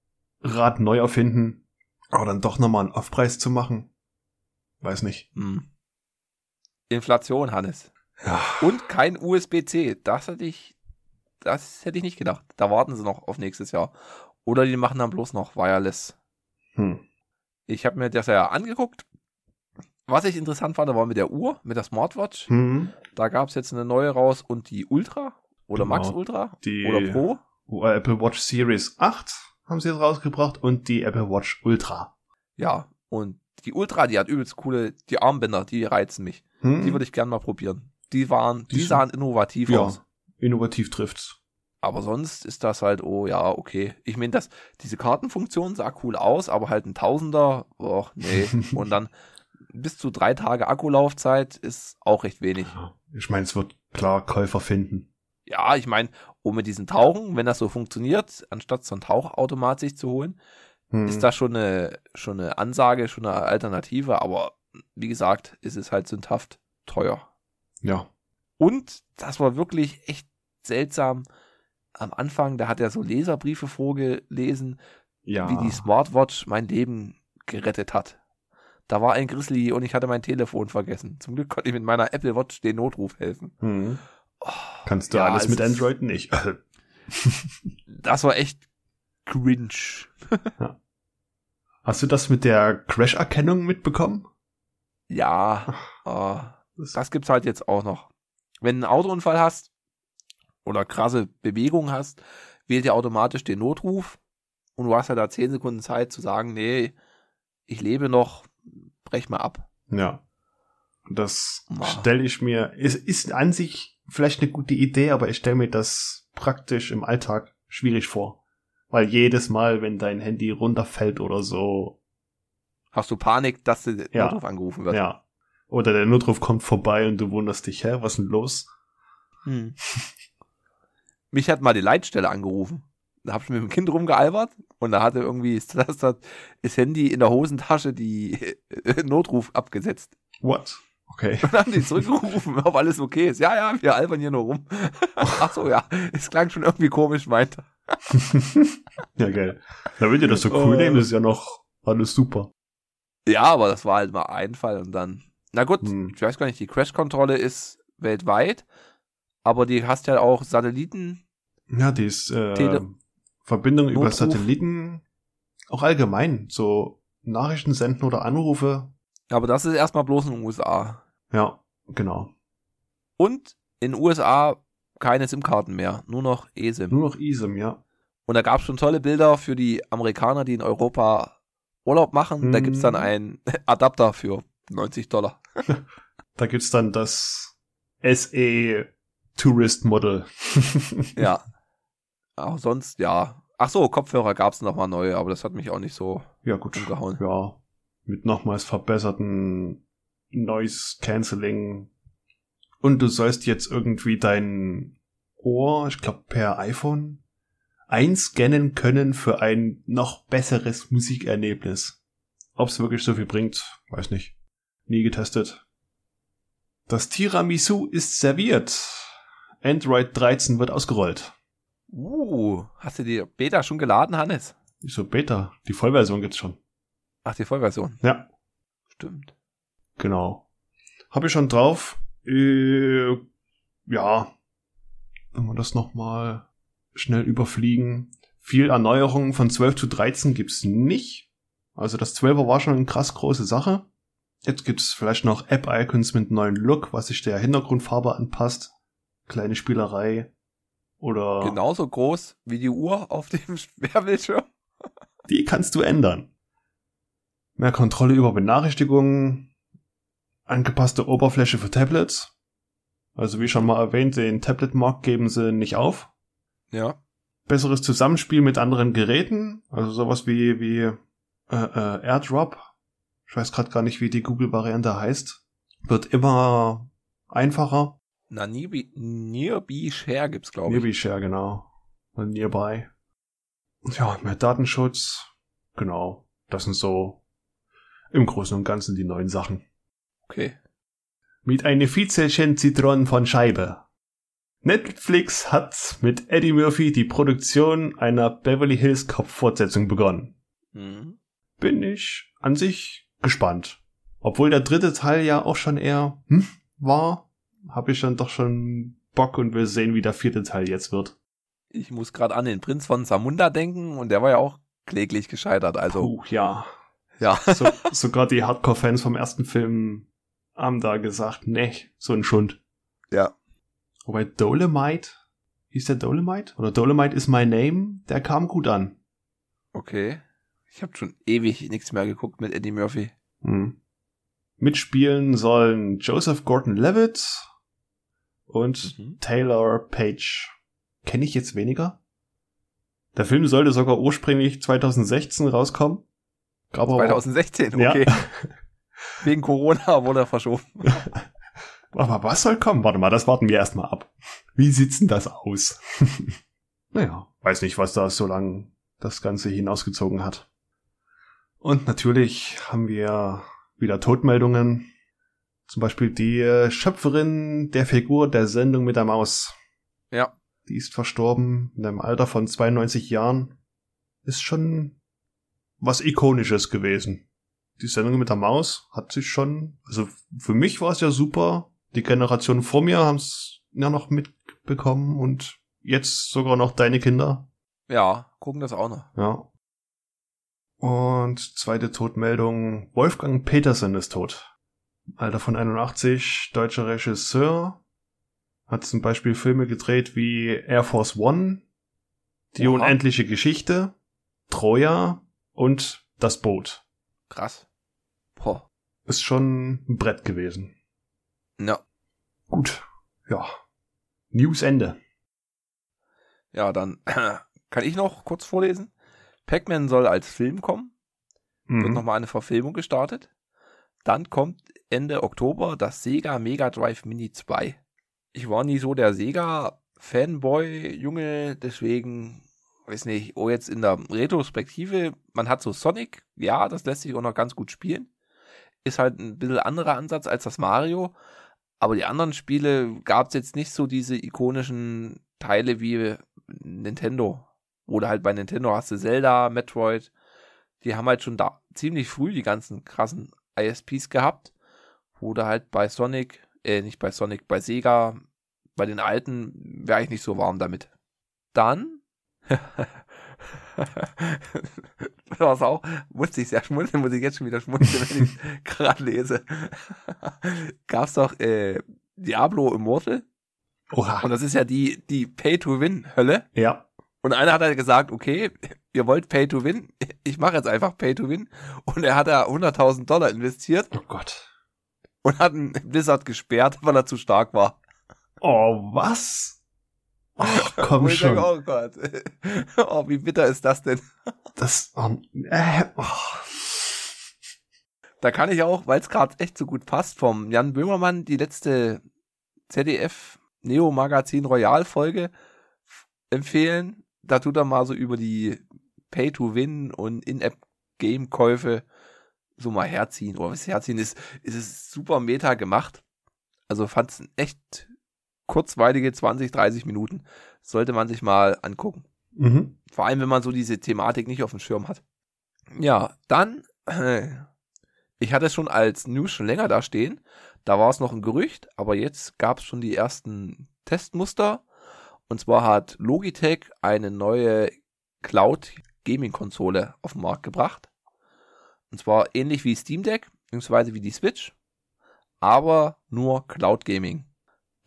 [SPEAKER 2] Rad neu erfinden. Aber dann doch nochmal einen Aufpreis zu machen. Weiß nicht.
[SPEAKER 1] hm. Inflation, Hannes.
[SPEAKER 2] Ja.
[SPEAKER 1] Und kein USB-C. Das hätte ich, das hätte ich nicht gedacht. Da warten sie noch auf nächstes Jahr. Oder die machen dann bloß noch Wireless.
[SPEAKER 2] Hm.
[SPEAKER 1] Ich habe mir das ja angeguckt. Was ich interessant fand, war mit der Uhr, mit der Smartwatch.
[SPEAKER 2] Hm.
[SPEAKER 1] Da gab es jetzt eine neue raus und die Ultra oder
[SPEAKER 2] Genau.
[SPEAKER 1] Max Ultra
[SPEAKER 2] Die
[SPEAKER 1] oder Pro.
[SPEAKER 2] Apple Watch Series 8 haben sie jetzt rausgebracht und die Apple Watch Ultra.
[SPEAKER 1] Ja, und die Ultra, die hat übelst coole, die Armbänder, die reizen mich.
[SPEAKER 2] Hm.
[SPEAKER 1] Die würde ich gern mal probieren. Die waren, die,
[SPEAKER 2] Die
[SPEAKER 1] sahen innovativ
[SPEAKER 2] ja,
[SPEAKER 1] aus.
[SPEAKER 2] innovativ trifft's.
[SPEAKER 1] Aber sonst ist das halt, oh ja, okay. Ich meine, das, diese Kartenfunktion sah cool aus, aber halt ein Tausender, och, nee. Und dann bis zu drei Tage Akkulaufzeit ist auch recht wenig.
[SPEAKER 2] Ich meine, es wird klar Käufer finden.
[SPEAKER 1] Ja, ich meine, um mit diesen Tauchen, wenn das so funktioniert, anstatt so ein Tauchautomat sich zu holen,
[SPEAKER 2] Hm.
[SPEAKER 1] ist das schon eine, schon eine Ansage, schon eine Alternative, aber wie gesagt, ist es halt sündhaft teuer.
[SPEAKER 2] Ja.
[SPEAKER 1] Und das war wirklich echt seltsam. Am Anfang, da hat er so Leserbriefe vorgelesen,
[SPEAKER 2] Ja.
[SPEAKER 1] wie die Smartwatch mein Leben gerettet hat. Da war ein Grizzly und ich hatte mein Telefon vergessen. Zum Glück konnte ich mit meiner Apple Watch den Notruf helfen.
[SPEAKER 2] Hm. Kannst du
[SPEAKER 1] ja,
[SPEAKER 2] alles
[SPEAKER 1] es
[SPEAKER 2] mit
[SPEAKER 1] ist-
[SPEAKER 2] Android nicht.
[SPEAKER 1] Das war echt cringe.
[SPEAKER 2] Hast du das mit der Crash-Erkennung mitbekommen?
[SPEAKER 1] Ja, äh,
[SPEAKER 2] Das-
[SPEAKER 1] gibt's halt jetzt auch noch. Wenn du einen Autounfall hast oder krasse Bewegung hast, wählt er automatisch den Notruf und du hast ja da 10 Sekunden Zeit zu sagen, nee, ich lebe noch, brech mal ab.
[SPEAKER 2] Ja. Das stelle ich mir, es ist an sich vielleicht eine gute Idee, aber ich stelle mir das praktisch im Alltag schwierig vor. Weil jedes Mal, wenn dein Handy runterfällt oder so,
[SPEAKER 1] Hast du Panik, dass der
[SPEAKER 2] Ja.
[SPEAKER 1] Notruf angerufen wird?
[SPEAKER 2] ja. Oder der Notruf kommt vorbei und du wunderst dich, hä, was ist denn los?
[SPEAKER 1] Hm. Mich hat mal die Leitstelle angerufen. Da hab ich mit dem Kind rumgealbert und da hatte irgendwie das, das, das Handy in der Hosentasche die Notruf abgesetzt.
[SPEAKER 2] What? Okay.
[SPEAKER 1] Und dann haben die zurückgerufen, ob alles okay ist. Ja, ja, wir albern hier nur rum. Ach so, ja, es klang schon irgendwie komisch, meinte.
[SPEAKER 2] ja, geil. Na, wenn ihr das so cool
[SPEAKER 1] Oh.
[SPEAKER 2] nehmt, ist ja noch alles super.
[SPEAKER 1] Ja, aber das war halt mal ein Fall und dann. Na gut,
[SPEAKER 2] Hm.
[SPEAKER 1] ich weiß gar nicht, die Crash-Kontrolle ist weltweit, aber die hast ja auch Satelliten.
[SPEAKER 2] Ja, die ist äh,
[SPEAKER 1] Tele-
[SPEAKER 2] Verbindung über
[SPEAKER 1] Notruf.
[SPEAKER 2] Satelliten, auch allgemein, so Nachrichten senden oder Anrufe.
[SPEAKER 1] Aber das ist erstmal bloß in den USA.
[SPEAKER 2] Ja, genau.
[SPEAKER 1] Und in den USA keine SIM-Karten mehr, nur noch eSIM.
[SPEAKER 2] Nur noch eSIM, ja.
[SPEAKER 1] Und da gab es schon tolle Bilder für die Amerikaner, die in Europa Urlaub machen. Da
[SPEAKER 2] Mhm.
[SPEAKER 1] gibt's dann einen Adapter für 90 Dollar.
[SPEAKER 2] Da gibt's dann das SE Tourist Model.
[SPEAKER 1] Ja. Auch sonst, ja. Ach so, Kopfhörer gab's noch mal neue, aber das hat mich auch nicht so
[SPEAKER 2] ja, gut.
[SPEAKER 1] umgehauen.
[SPEAKER 2] Ja, mit nochmals verbesserten Noise Cancelling. Und du sollst jetzt irgendwie dein Ohr, ich glaube per iPhone, einscannen können für ein noch besseres Musikerlebnis. Ob's wirklich so viel bringt, weiß nicht. Nie getestet. Das Tiramisu ist serviert. Android 13 wird ausgerollt.
[SPEAKER 1] Uh, hast du die Beta schon geladen, Hannes?
[SPEAKER 2] Wieso Beta? Die Vollversion gibt's schon.
[SPEAKER 1] Ach, die Vollversion.
[SPEAKER 2] Ja,
[SPEAKER 1] Stimmt.
[SPEAKER 2] Genau. Habe ich schon drauf. Äh, ja. Wenn wir das nochmal schnell überfliegen. Viel Erneuerungen von 12 zu 13 gibt's nicht. Also das 12er war schon eine krass große Sache. Jetzt gibt's vielleicht noch App-Icons mit neuen Look, was sich der Hintergrundfarbe anpasst. Kleine Spielerei. Oder
[SPEAKER 1] Genauso groß wie die Uhr auf dem Sperrbildschirm.
[SPEAKER 2] Die kannst du ändern. Mehr Kontrolle über Benachrichtigungen, angepasste Oberfläche für Tablets. Also wie schon mal erwähnt, den Tablet-Markt geben sie nicht auf.
[SPEAKER 1] Ja.
[SPEAKER 2] Besseres Zusammenspiel mit anderen Geräten, also sowas wie, wie äh, äh, AirDrop. Ich weiß gerade gar nicht, wie die Google-Variante heißt. Wird immer einfacher.
[SPEAKER 1] Na, Nearby, Nearby Share gibt's, glaube ich.
[SPEAKER 2] Nearby Share, genau. Und Nearby. Ja, mehr Datenschutz. Genau. Das sind so im Großen und Ganzen die neuen Sachen.
[SPEAKER 1] Okay.
[SPEAKER 2] Mit einem Vizelchen Zitronen von Scheibe. Netflix hat mit Eddie Murphy die Produktion einer Beverly Hills Cop Fortsetzung begonnen.
[SPEAKER 1] Mhm.
[SPEAKER 2] Bin ich an sich gespannt. Obwohl der dritte Teil ja auch schon eher hm, war, habe ich dann doch schon Bock und will sehen, wie der vierte Teil jetzt wird.
[SPEAKER 1] Ich muss gerade an den Prinz von Samunda denken und der war ja auch kläglich gescheitert. Also,
[SPEAKER 2] Puh, ja.
[SPEAKER 1] Ja.
[SPEAKER 2] So, sogar die Hardcore-Fans vom ersten Film haben da gesagt, nee, so ein Schund.
[SPEAKER 1] Ja.
[SPEAKER 2] Wobei Dolomite, hieß der Dolomite? Oder Dolomite is my name, der kam gut an.
[SPEAKER 1] Okay. Ich habe schon ewig nichts mehr geguckt mit Eddie Murphy.
[SPEAKER 2] Hm. Mitspielen sollen Joseph Gordon-Levitt und
[SPEAKER 1] Mhm.
[SPEAKER 2] Taylor Page. Kenne ich jetzt weniger? Der Film sollte sogar ursprünglich 2016 rauskommen. Gab aber-
[SPEAKER 1] 2016,
[SPEAKER 2] Ja.
[SPEAKER 1] okay. Wegen Corona wurde er verschoben.
[SPEAKER 2] Aber was soll kommen? Warte mal, das warten wir erstmal ab. Wie sieht's denn das aus? naja, weiß nicht, was da so lang das Ganze hinausgezogen hat. Und natürlich haben wir wieder Todmeldungen. Zum Beispiel die äh, Schöpferin der Figur der Sendung mit der Maus.
[SPEAKER 1] Ja.
[SPEAKER 2] Die ist verstorben in einem Alter von 92 Jahren. Ist schon was Ikonisches gewesen. Die Sendung mit der Maus hat sich schon, also für mich war es ja super. Die Generation vor mir haben es ja noch mitbekommen und jetzt sogar noch deine Kinder.
[SPEAKER 1] Ja, gucken das auch noch.
[SPEAKER 2] Ja. Und zweite Todmeldung, Wolfgang Petersen ist tot. Alter von 81, deutscher Regisseur. Hat zum Beispiel Filme gedreht wie Air Force One, Die
[SPEAKER 1] Oha.
[SPEAKER 2] unendliche Geschichte, Troja und Das Boot.
[SPEAKER 1] Krass. Boah.
[SPEAKER 2] Ist schon ein Brett gewesen.
[SPEAKER 1] Ja.
[SPEAKER 2] Gut. Ja. News Ende.
[SPEAKER 1] Ja, dann kann ich noch kurz vorlesen. Pac-Man soll als Film kommen. Wird
[SPEAKER 2] Mhm.
[SPEAKER 1] nochmal eine Verfilmung gestartet. Dann kommt Ende Oktober das Sega Mega Drive Mini 2. Ich war nie so der Sega-Fanboy-Junge, deswegen, weiß nicht, oh, jetzt in der Retrospektive, man hat so Sonic, ja, das lässt sich auch noch ganz gut spielen. Ist halt ein bisschen anderer Ansatz als das Mario, aber die anderen Spiele gab es jetzt nicht so diese ikonischen Teile wie Nintendo Oder halt bei Nintendo hast du Zelda, Metroid. Die haben halt schon da ziemlich früh die ganzen krassen ISPs gehabt. Oder halt bei Sonic, äh, nicht bei Sonic, bei Sega, bei den alten wäre ich nicht so warm damit. Dann was auch, musste ich sehr schmunzeln, muss ich jetzt schon wieder schmunzeln, wenn ich gerade lese. Gab's doch äh, Diablo Immortal.
[SPEAKER 2] Oha.
[SPEAKER 1] Und das ist ja die, die Pay-to-Win-Hölle.
[SPEAKER 2] Ja.
[SPEAKER 1] Und einer hat halt gesagt, okay, ihr wollt Pay-to-Win, ich mache jetzt einfach Pay-to-Win. Und er hat da 100.000 Dollar investiert
[SPEAKER 2] Oh Gott.
[SPEAKER 1] und hat einen Blizzard gesperrt, weil er zu stark war.
[SPEAKER 2] Oh, was? Ach,
[SPEAKER 1] Wo
[SPEAKER 2] komm
[SPEAKER 1] ich
[SPEAKER 2] schon.
[SPEAKER 1] Denke, oh Gott. Oh, wie bitter ist das denn?
[SPEAKER 2] Das, oh, äh, oh.
[SPEAKER 1] Da kann ich auch, weil es gerade echt so gut passt, vom Jan Böhmermann die letzte ZDF Neo Magazin Royal Folge empfehlen. Da tut er mal so über die Pay-to-Win und In-App-Game-Käufe so mal herziehen. Oder was herziehen ist, ist es super meta gemacht. Also fand es echt kurzweilige 20, 30 Minuten. Sollte man sich mal angucken.
[SPEAKER 2] Mhm.
[SPEAKER 1] Vor allem, wenn man so diese Thematik nicht auf dem Schirm hat. Ja, dann, ich hatte es schon als News schon länger da stehen. Da war es noch ein Gerücht, aber jetzt gab es schon die ersten Testmuster. Und zwar hat Logitech eine neue Cloud Gaming Konsole auf den Markt gebracht. Und zwar ähnlich wie Steam Deck, beziehungsweise wie die Switch, aber nur Cloud Gaming.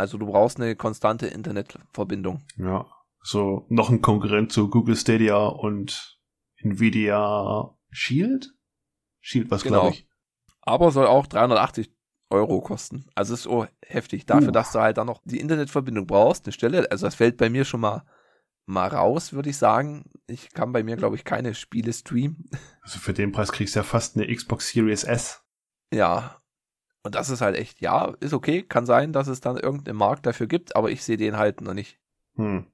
[SPEAKER 1] Also du brauchst eine konstante Internetverbindung.
[SPEAKER 2] Ja. So, noch ein Konkurrent zu Google Stadia und Nvidia Shield? Shield was,
[SPEAKER 1] Genau.
[SPEAKER 2] glaube ich.
[SPEAKER 1] aber soll auch 380 Euro kosten. Also ist so heftig. Dafür,
[SPEAKER 2] Uh.
[SPEAKER 1] dass du halt dann noch die Internetverbindung brauchst, eine Stelle. Also das fällt bei mir schon mal mal raus, würde ich sagen. Ich kann bei mir, glaube ich, keine Spiele streamen.
[SPEAKER 2] Also für den Preis kriegst du ja fast eine Xbox Series S.
[SPEAKER 1] Ja. Und das ist halt echt, ja, ist okay. Kann sein, dass es dann irgendeinen Markt dafür gibt, aber ich sehe den halt noch nicht.
[SPEAKER 2] Hm.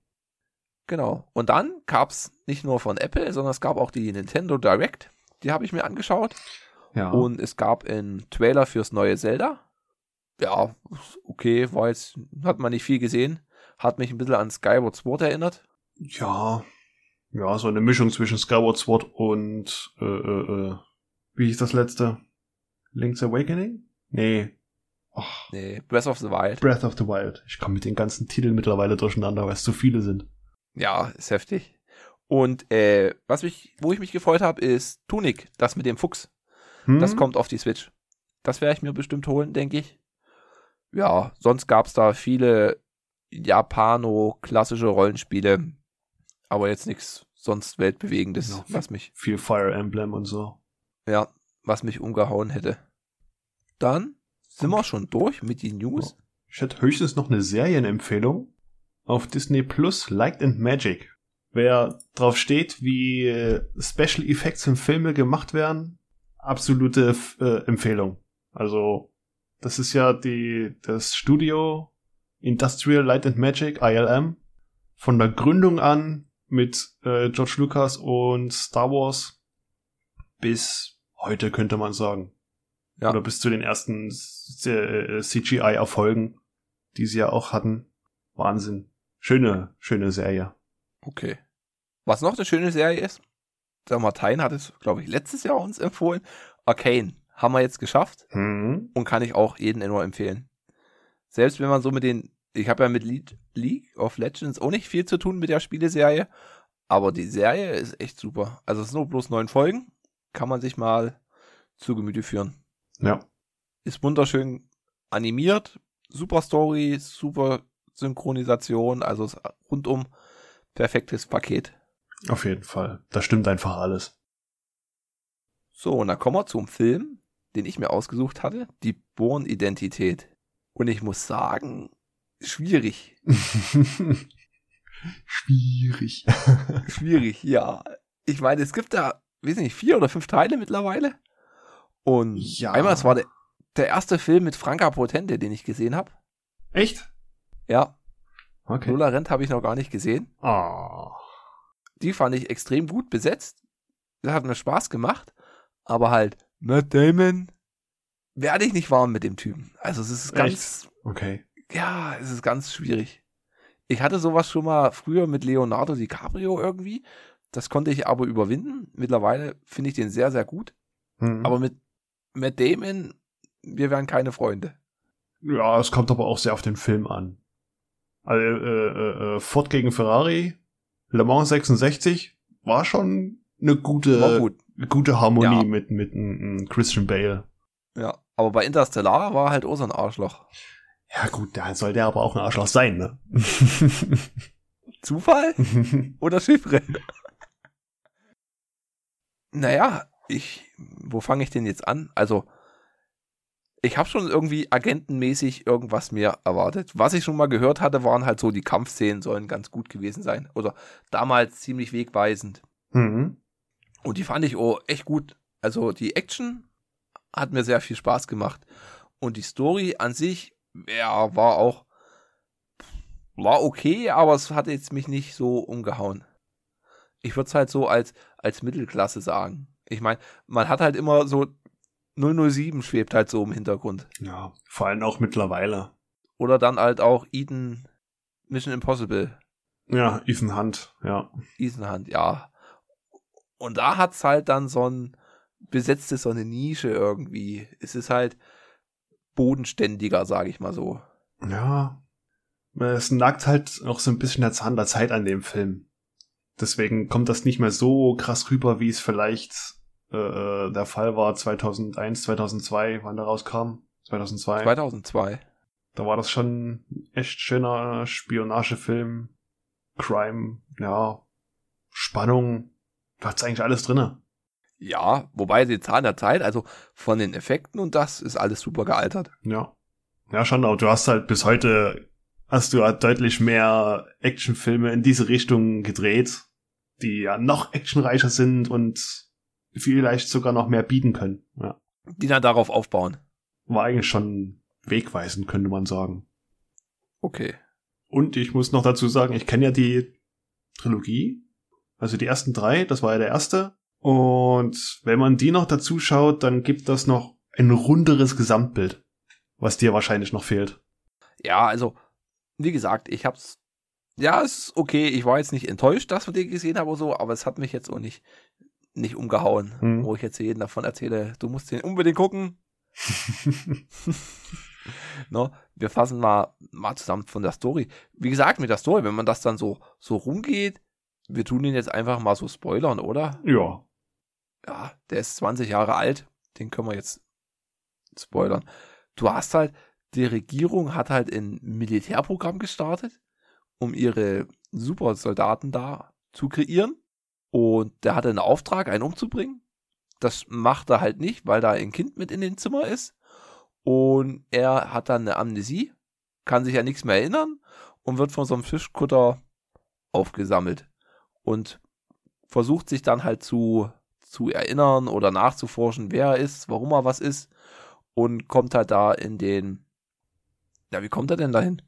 [SPEAKER 1] Genau. Und dann gab's nicht nur von Apple, sondern es gab auch die Nintendo Direct. Die habe ich mir angeschaut.
[SPEAKER 2] Ja.
[SPEAKER 1] Und es gab einen Trailer fürs neue Zelda. Ja, okay, war jetzt, hat man nicht viel gesehen. Hat mich ein bisschen an Skyward Sword erinnert.
[SPEAKER 2] ja. Ja, so eine Mischung zwischen Skyward Sword und äh, äh, äh, wie hieß das letzte? Link's Awakening? Nee. Ach,
[SPEAKER 1] Nee, Breath of the Wild.
[SPEAKER 2] Breath of the Wild. Ich komme mit den ganzen Titeln mittlerweile durcheinander, weil es zu viele sind.
[SPEAKER 1] Ja, ist heftig. Und äh, was mich, wo ich mich gefreut habe, ist Tunic, das mit dem Fuchs.
[SPEAKER 2] Hm?
[SPEAKER 1] Das kommt auf die Switch. Das werde ich mir bestimmt holen, denke ich. Ja, sonst gab's da viele Japano-klassische Rollenspiele, aber jetzt nichts sonst weltbewegendes,
[SPEAKER 2] Ja.
[SPEAKER 1] was mich
[SPEAKER 2] Viel Fire Emblem und so.
[SPEAKER 1] Ja, was mich umgehauen hätte. Dann sind wir schon durch mit den News.
[SPEAKER 2] Ich hätte höchstens noch eine Serienempfehlung. Auf Disney Plus Light and Magic. Wer drauf steht, wie äh, Special Effects in Filme gemacht werden, absolute äh, Empfehlung. Also, das ist ja die, das Studio Industrial Light and Magic, ILM. Von der Gründung an mit äh, George Lucas und Star Wars bis heute könnte man sagen.
[SPEAKER 1] Ja.
[SPEAKER 2] Oder bis zu den ersten äh, CGI-Erfolgen, die sie ja auch hatten. Wahnsinn. Schöne, schöne Serie.
[SPEAKER 1] Okay. Was noch eine schöne Serie ist, der Martin hat es, glaube ich, letztes Jahr uns empfohlen. Arcane haben wir jetzt geschafft
[SPEAKER 2] Hm.
[SPEAKER 1] und kann ich auch jedem nur empfehlen. Selbst wenn man so mit den, ich habe ja mit League, League of Legends auch nicht viel zu tun mit der Spieleserie, aber die Serie ist echt super. Also es sind nur bloß neun Folgen, kann man sich mal zu Gemüte führen.
[SPEAKER 2] Ja.
[SPEAKER 1] ist wunderschön animiert, super Story, super Synchronisation, also rundum perfektes Paket.
[SPEAKER 2] Auf jeden Fall. Da stimmt einfach alles.
[SPEAKER 1] So, und dann kommen wir zum Film, den ich mir ausgesucht hatte, die Born-Identität. Und ich muss sagen, schwierig.
[SPEAKER 2] Schwierig.
[SPEAKER 1] Schwierig, ja. Ich meine, es gibt da, weiß nicht, vier oder fünf Teile mittlerweile. Und
[SPEAKER 2] Ja.
[SPEAKER 1] einmal, es war der, der erste Film mit Franka Potente, den ich gesehen habe.
[SPEAKER 2] Echt?
[SPEAKER 1] Ja,
[SPEAKER 2] Okay.
[SPEAKER 1] Lola Rent habe ich noch gar nicht gesehen.
[SPEAKER 2] Ah.
[SPEAKER 1] die fand ich extrem gut besetzt. Das hat mir Spaß gemacht. Aber halt, Matt Damon, werde ich nicht warm mit dem Typen. Also es ist ganz,
[SPEAKER 2] Okay.
[SPEAKER 1] ja, es ist ganz schwierig. Ich hatte sowas schon mal früher mit Leonardo DiCaprio irgendwie. Das konnte ich aber überwinden. Mittlerweile finde ich den sehr, sehr gut. Mhm. Aber mit Matt Damon, wir wären keine Freunde.
[SPEAKER 2] Ja, es kommt aber auch sehr auf den Film an. Also, äh, äh, äh Ford gegen Ferrari, Le Mans 66 war schon eine gute, gut. gute Harmonie ja. mit, mit, mit Christian Bale.
[SPEAKER 1] Ja, aber bei Interstellar war halt auch so ein Arschloch.
[SPEAKER 2] Ja, gut, da soll der aber auch ein Arschloch sein, ne?
[SPEAKER 1] Zufall? Oder Chiffre? naja, ich, wo fange ich denn jetzt an? Also, ich habe schon irgendwie agentenmäßig irgendwas mir erwartet. Was ich schon mal gehört hatte, waren halt so, die Kampfszenen sollen ganz gut gewesen sein. Oder damals ziemlich wegweisend. Mhm. Und die fand ich oh, echt gut. Also die Action hat mir sehr viel Spaß gemacht. Und die Story an sich, ja, war auch, war okay, aber es hat jetzt mich nicht so umgehauen. Ich würde es halt so als, als Mittelklasse sagen. Ich meine, man hat halt immer so 007 schwebt halt so im Hintergrund.
[SPEAKER 2] Ja, vor allem auch mittlerweile.
[SPEAKER 1] Oder dann halt auch Ethan Mission Impossible.
[SPEAKER 2] Ja, Ethan Hunt, ja.
[SPEAKER 1] Ethan Hunt, ja. Und da hat's halt dann so ein besetztes so eine Nische irgendwie. Es ist halt bodenständiger, sage ich mal so.
[SPEAKER 2] Ja. Es nagt halt auch so ein bisschen der Zahn der Zeit an dem Film. Deswegen kommt das nicht mehr so krass rüber, wie es vielleicht äh, äh der Fall war 2001, 2002, wann der rauskam. 2002.
[SPEAKER 1] 2002.
[SPEAKER 2] Da war das schon echt schöner Spionagefilm. Crime, ja. Spannung. Da hat's eigentlich alles drinne.
[SPEAKER 1] Ja, wobei die Zahn der Zeit, also von den Effekten und das ist alles super gealtert.
[SPEAKER 2] Ja. Ja, schon, aber du hast halt bis heute, hast du halt deutlich mehr Actionfilme in diese Richtung gedreht, die ja noch actionreicher sind und vielleicht sogar noch mehr bieten können. Ja.
[SPEAKER 1] Die dann darauf aufbauen.
[SPEAKER 2] War eigentlich schon wegweisend, könnte man sagen.
[SPEAKER 1] Okay.
[SPEAKER 2] Und ich muss noch dazu sagen, ich kenne ja die Trilogie. Also die ersten drei, das war ja der erste. Und wenn man die noch dazu schaut, dann gibt das noch ein runderes Gesamtbild, was dir wahrscheinlich noch fehlt.
[SPEAKER 1] Ja, also, wie gesagt, ich hab's. Ja, es ist okay. Ich war jetzt nicht enttäuscht, dass wir die gesehen haben oder so, aber es hat mich jetzt auch nicht, nicht umgehauen, hm. wo ich jetzt jeden davon erzähle, du musst den unbedingt gucken. no, wir fassen mal, mal zusammen von der Story. Wie gesagt, mit der Story, wenn man das dann so, so rumgeht, wir tun ihn jetzt einfach mal so spoilern, oder?
[SPEAKER 2] Ja.
[SPEAKER 1] Ja, der ist 20 Jahre alt. Den können wir jetzt spoilern. Du hast halt, die Regierung hat halt ein Militärprogramm gestartet, um ihre Supersoldaten da zu kreieren. Und der hatte einen Auftrag, einen umzubringen. Das macht er halt nicht, weil da ein Kind mit in dem Zimmer ist. Und er hat dann eine Amnesie, kann sich an nichts mehr erinnern und wird von so einem Fischkutter aufgesammelt und versucht sich dann halt zu, zu erinnern oder nachzuforschen, wer er ist, warum er was ist und kommt halt da in den, ja, wie kommt er denn dahin?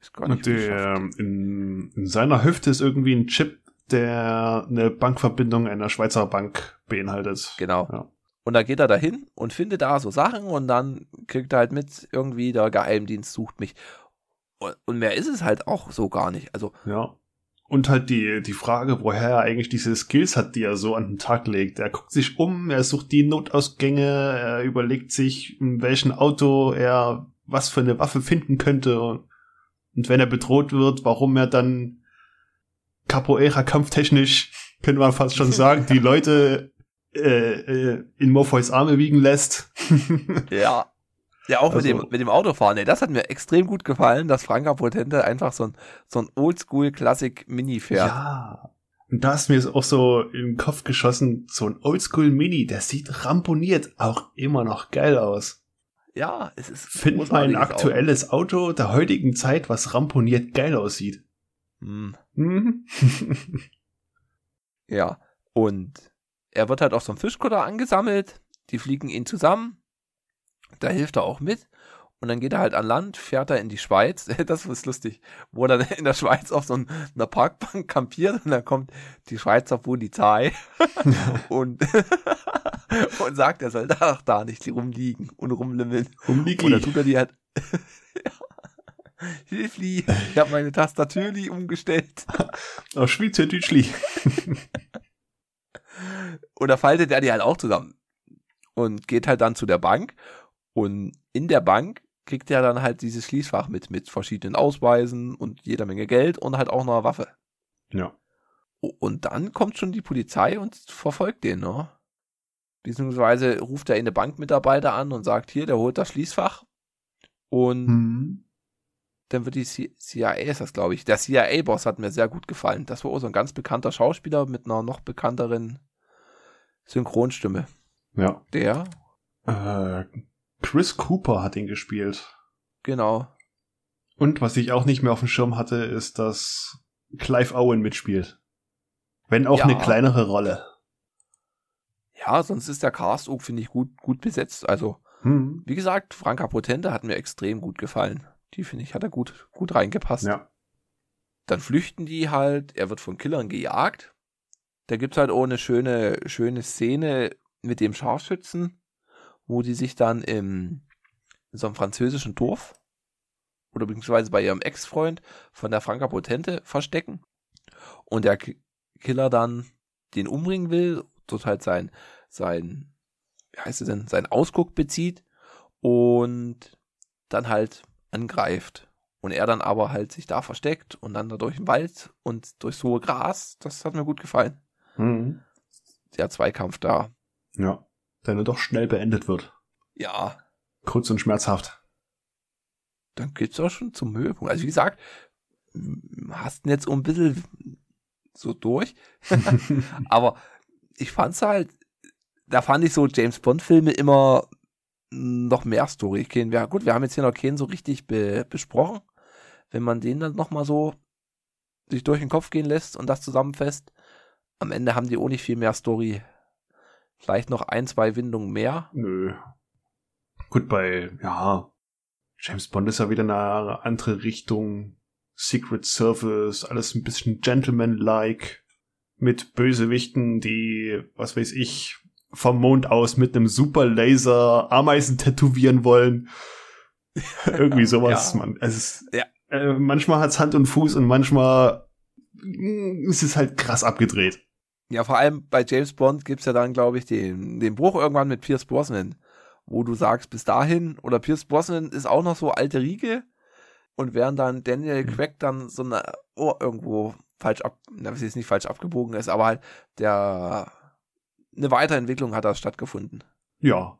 [SPEAKER 2] Ist gar nicht der, in, in seiner Hüfte ist irgendwie ein Chip, der eine Bankverbindung einer Schweizer Bank beinhaltet.
[SPEAKER 1] Genau. Ja. Und da geht er dahin und findet da so Sachen und dann kriegt er halt mit, irgendwie der Geheimdienst sucht mich. Und mehr ist es halt auch so gar nicht. Also.
[SPEAKER 2] Ja. Und halt die, die Frage, woher er eigentlich diese Skills hat, die er so an den Tag legt. Er guckt sich um, er sucht die Notausgänge, er überlegt sich, in welchem Auto er was für eine Waffe finden könnte. Und wenn er bedroht wird, warum er dann Capoeira kampftechnisch, könnte man fast schon sagen, die Leute äh, äh, in Morpheus Arme wiegen lässt.
[SPEAKER 1] ja. Ja, auch also, mit, dem, mit dem Autofahren. Ey, das hat mir extrem gut gefallen, dass Franka Potente einfach so ein, so ein Oldschool-Klassik-Mini fährt.
[SPEAKER 2] Ja. Und da ist mir auch so in den Kopf geschossen, so ein Oldschool-Mini, der sieht ramponiert auch immer noch geil aus.
[SPEAKER 1] Ja, es ist.
[SPEAKER 2] Find mal ein aktuelles Auto. Auto der heutigen Zeit, was ramponiert geil aussieht. Hm. Mhm.
[SPEAKER 1] ja, und er wird halt auf so einem Fischkutter angesammelt. Die fliegen ihn zusammen da hilft er auch mit. Und dann geht er halt an Land, fährt er in die Schweiz. Das ist lustig. Wo er dann in der Schweiz auf so einer Parkbank kampiert und dann kommt die Schweizer Polizei und, und sagt, er soll da, da nicht rumliegen und rumlimmeln.
[SPEAKER 2] Rumliegen.
[SPEAKER 1] Und dann tut er die halt. Hilfli, ich habe meine Tastatürli umgestellt.
[SPEAKER 2] Auf Schweizerdeutschli.
[SPEAKER 1] Und da faltet er die halt auch zusammen. Und geht halt dann zu der Bank. Und in der Bank kriegt er dann halt dieses Schließfach mit, mit verschiedenen Ausweisen und jeder Menge Geld und halt auch noch eine Waffe.
[SPEAKER 2] Ja.
[SPEAKER 1] Und dann kommt schon die Polizei und verfolgt den, ne? Beziehungsweise ruft er eine Bankmitarbeiter an und sagt, hier, der holt das Schließfach. Und
[SPEAKER 2] Mhm.
[SPEAKER 1] dann wird die C CIA, ist das glaube ich, der CIA-Boss hat mir sehr gut gefallen. Das war auch so ein ganz bekannter Schauspieler mit einer noch bekannteren Synchronstimme.
[SPEAKER 2] Ja.
[SPEAKER 1] Der,
[SPEAKER 2] Äh, Chris Cooper hat ihn gespielt.
[SPEAKER 1] genau.
[SPEAKER 2] Und was ich auch nicht mehr auf dem Schirm hatte, ist, dass Clive Owen mitspielt. Wenn auch
[SPEAKER 1] Ja.
[SPEAKER 2] eine kleinere Rolle.
[SPEAKER 1] Ja, sonst ist der Cast auch, finde ich, gut, gut besetzt. Also,
[SPEAKER 2] Hm.
[SPEAKER 1] wie gesagt, Franka Potente hat mir extrem gut gefallen. Die, finde ich, hat er gut, gut reingepasst.
[SPEAKER 2] Ja.
[SPEAKER 1] Dann flüchten die halt, er wird von Killern gejagt. Da gibt's halt auch eine schöne, schöne Szene mit dem Scharfschützen, wo die sich dann im, in so einem französischen Dorf oder beziehungsweise bei ihrem Ex-Freund von der Franka Potente verstecken. Und der Ki- Killer dann den umbringen will, dort halt sein, sein, wie heißt es denn, sein Ausguck bezieht und dann halt angreift. Und er dann aber halt sich da versteckt und dann da durch den Wald und durchs hohe Gras. Das hat mir gut gefallen.
[SPEAKER 2] Hm.
[SPEAKER 1] Der Zweikampf da.
[SPEAKER 2] Ja. Der nur doch schnell beendet wird.
[SPEAKER 1] Ja,
[SPEAKER 2] Kurz und schmerzhaft.
[SPEAKER 1] dann geht's auch schon zum Höhepunkt. Also wie gesagt, hast ihn jetzt so ein bisschen so durch. aber ich fand's halt, da fand ich so James Bond Filme immer noch mehr Story. Kennen wir, gut, wir haben jetzt hier noch keinen so richtig be besprochen. Wenn man den dann nochmal so sich durch den Kopf gehen lässt und das zusammenfasst, am Ende haben die auch nicht viel mehr Story. Vielleicht noch ein, zwei Windungen mehr.
[SPEAKER 2] Nö. Gut, bei, ja, James Bond ist ja wieder eine andere Richtung. Secret Service, alles ein bisschen Gentleman-like. Mit Bösewichten, die, was weiß ich, vom Mond aus mit einem Superlaser Ameisen tätowieren wollen. Irgendwie sowas,
[SPEAKER 1] Ja.
[SPEAKER 2] man. Es ist,
[SPEAKER 1] Ja.
[SPEAKER 2] äh, manchmal hat's Hand und Fuß und manchmal mm, ist es halt krass abgedreht.
[SPEAKER 1] Ja, vor allem bei James Bond gibt's ja dann, glaube ich, den, den Bruch irgendwann mit Pierce Brosnan, wo du sagst, bis dahin, oder Pierce Brosnan ist auch noch so alte Riege und während dann Daniel
[SPEAKER 2] Mhm.
[SPEAKER 1] Craig dann so eine, oh, irgendwo falsch ab, na, was jetzt nicht falsch abgebogen ist, aber halt der, eine Weiterentwicklung hat da stattgefunden.
[SPEAKER 2] Ja.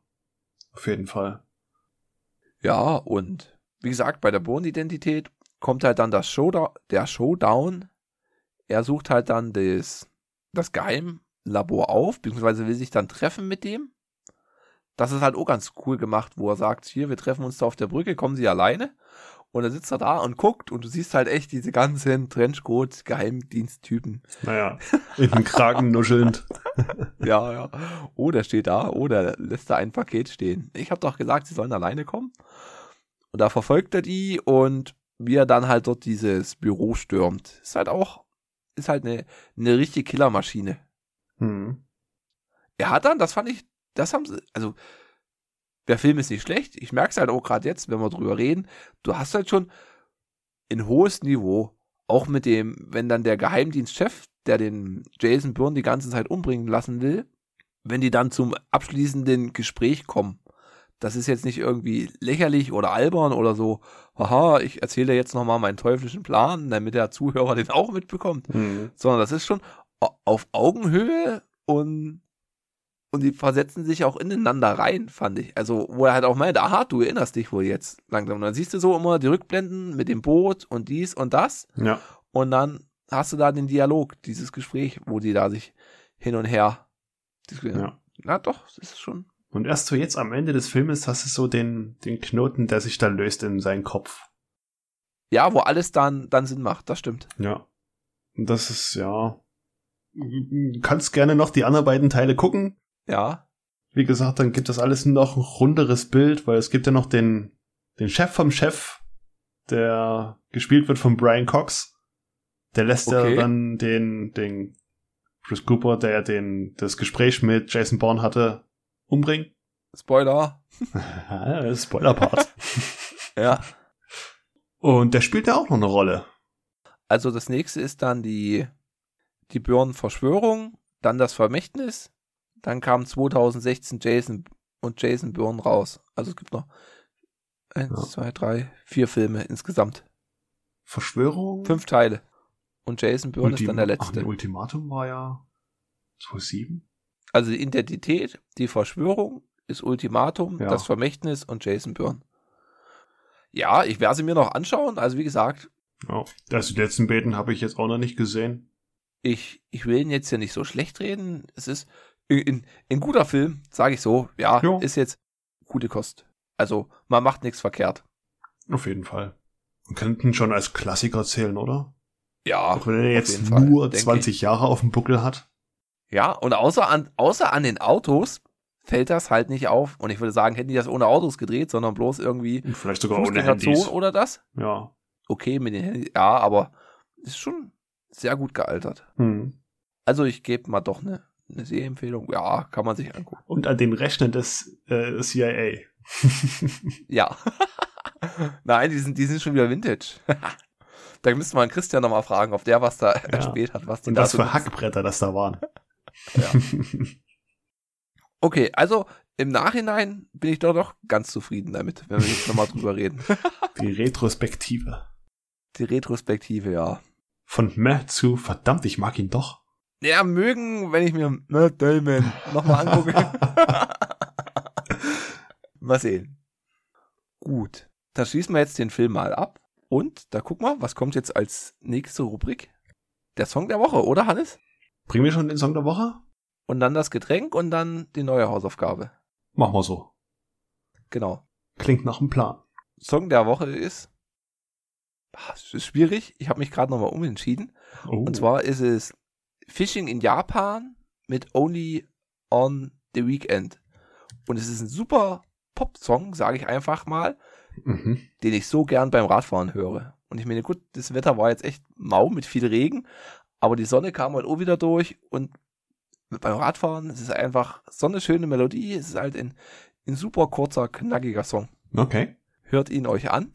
[SPEAKER 2] Auf jeden Fall.
[SPEAKER 1] Ja, und wie gesagt, bei der Bourne-Identität kommt halt dann das Showdown, der Showdown. Er sucht halt dann das, das Geheimlabor auf, beziehungsweise will sich dann treffen mit dem. Das ist halt auch ganz cool gemacht, wo er sagt, hier, wir treffen uns da auf der Brücke, kommen Sie alleine? Und dann sitzt er da und guckt und du siehst halt echt diese ganzen Trenchcoat-Geheimdiensttypen.
[SPEAKER 2] Naja, in den Kragen nuschelnd.
[SPEAKER 1] Ja, ja. Oh, der steht da. Oh, der lässt da ein Paket stehen. Ich habe doch gesagt, sie sollen alleine kommen. Und da verfolgt er die und wie er dann halt dort dieses Büro stürmt. Ist halt auch, ist halt eine, eine richtige Killermaschine.
[SPEAKER 2] Hm.
[SPEAKER 1] Er hat dann, das fand ich, das haben sie, also der Film ist nicht schlecht. Ich merke es halt auch gerade jetzt, wenn wir drüber reden. Du hast halt schon ein hohes Niveau. Auch mit dem, wenn dann der Geheimdienstchef, der den Jason Bourne die ganze Zeit umbringen lassen will, wenn die dann zum abschließenden Gespräch kommen. Das ist jetzt nicht irgendwie lächerlich oder albern oder so, haha, ich erzähle jetzt nochmal meinen teuflischen Plan, damit der Zuhörer den auch mitbekommt
[SPEAKER 2] Hm.
[SPEAKER 1] sondern das ist schon au- auf Augenhöhe und und die versetzen sich auch ineinander rein, fand ich. Also, wo er halt auch meinte, aha, du erinnerst dich wohl jetzt langsam. Und dann siehst du so immer die Rückblenden mit dem Boot und dies und das.
[SPEAKER 2] Ja.
[SPEAKER 1] Und dann hast du da den Dialog, dieses Gespräch, wo die da sich hin und her diskutieren.
[SPEAKER 2] Ja.
[SPEAKER 1] Na doch, das ist schon.
[SPEAKER 2] Und erst so jetzt am Ende des Filmes hast du so den, den Knoten, der sich da löst in seinen Kopf.
[SPEAKER 1] Ja, wo alles dann, dann Sinn macht, das stimmt.
[SPEAKER 2] Ja. Und das ist, ja. Du kannst gerne noch die anderen beiden Teile gucken.
[SPEAKER 1] Ja.
[SPEAKER 2] Wie gesagt, dann gibt das alles noch ein runderes Bild, weil es gibt ja noch den, den Chef vom Chef, der gespielt wird von Brian Cox. Der lässt
[SPEAKER 1] Okay.
[SPEAKER 2] ja dann den, den Chris Cooper, der ja den, das Gespräch mit Jason Bourne hatte, umbringen.
[SPEAKER 1] Spoiler.
[SPEAKER 2] Spoiler-Part.
[SPEAKER 1] Ja.
[SPEAKER 2] Und der spielt ja auch noch eine Rolle.
[SPEAKER 1] Also das nächste ist dann die, die Byrne-Verschwörung, dann das Vermächtnis, dann kam 2016 Jason und Jason Byrne raus. Also es gibt noch eins, ja. zwei, drei, vier Filme insgesamt.
[SPEAKER 2] Verschwörung?
[SPEAKER 1] Fünf Teile. Und Jason Byrne Ultim ist dann der letzte.
[SPEAKER 2] Ach, Ultimatum war ja 2007.
[SPEAKER 1] Also die Identität, die Verschwörung, ist Ultimatum, ja. das Vermächtnis und Jason Byrne. Ja, ich werde sie mir noch anschauen. Also wie gesagt.
[SPEAKER 2] Ja, also die letzten Beten habe ich jetzt auch noch nicht gesehen.
[SPEAKER 1] Ich, ich will ihn jetzt ja nicht so schlecht reden. Es ist in, in guter Film, sage ich so. Ja, jo. ist jetzt gute Kost. Also man macht nichts verkehrt.
[SPEAKER 2] Auf jeden Fall. Man könnte ihn schon als Klassiker zählen, oder?
[SPEAKER 1] Ja.
[SPEAKER 2] Auch wenn er jetzt nur Fall, 20 Jahre auf dem Buckel hat.
[SPEAKER 1] Ja, und außer an, außer an den Autos fällt das halt nicht auf. Und ich würde sagen, hätten die das ohne Autos gedreht, sondern bloß irgendwie.
[SPEAKER 2] Und vielleicht sogar ohne Handys.
[SPEAKER 1] oder das?
[SPEAKER 2] Ja.
[SPEAKER 1] Okay, mit den Handys. Ja, aber ist schon sehr gut gealtert.
[SPEAKER 2] Hm.
[SPEAKER 1] Also ich gebe mal doch eine, eine Sehempfehlung. Ja, kann man sich angucken.
[SPEAKER 2] Und an den Rechnern des äh, CIA.
[SPEAKER 1] ja. Nein, die sind, die sind schon wieder Vintage. da müsste man Christian nochmal fragen, ob der was da ja. erspielt hat. Was
[SPEAKER 2] die Und was für Hackbretter das da waren.
[SPEAKER 1] Ja. Okay, also im Nachhinein bin ich doch doch ganz zufrieden damit, wenn wir jetzt nochmal drüber reden.
[SPEAKER 2] Die Retrospektive.
[SPEAKER 1] Die Retrospektive, ja.
[SPEAKER 2] Von meh zu verdammt, ich mag ihn doch.
[SPEAKER 1] Ja, mögen, wenn ich mir Matt Damon nochmal angucke. mal sehen. Gut, da schließen wir jetzt den Film mal ab. Und da guck mal, was kommt jetzt als nächste Rubrik? Der Song der Woche, oder Hannes?
[SPEAKER 2] Bringen wir schon den Song der Woche?
[SPEAKER 1] und dann das Getränk und dann die neue Hausaufgabe.
[SPEAKER 2] Machen wir so.
[SPEAKER 1] Genau.
[SPEAKER 2] Klingt nach einem Plan.
[SPEAKER 1] Song der Woche ist. Es ist schwierig. Ich habe mich gerade nochmal umentschieden. Oh. Und zwar ist es Fishing in Japan mit Only on the Weekend. Und es ist ein super Pop-Song, sage ich einfach mal, mhm. den ich so gern beim Radfahren höre. Und ich meine, gut, das Wetter war jetzt echt mau mit viel Regen, aber die Sonne kam halt auch wieder durch und beim Radfahren. Es ist einfach so eine schöne Melodie. Es ist halt ein, ein super kurzer, knackiger Song.
[SPEAKER 2] Okay.
[SPEAKER 1] Hört ihn euch an.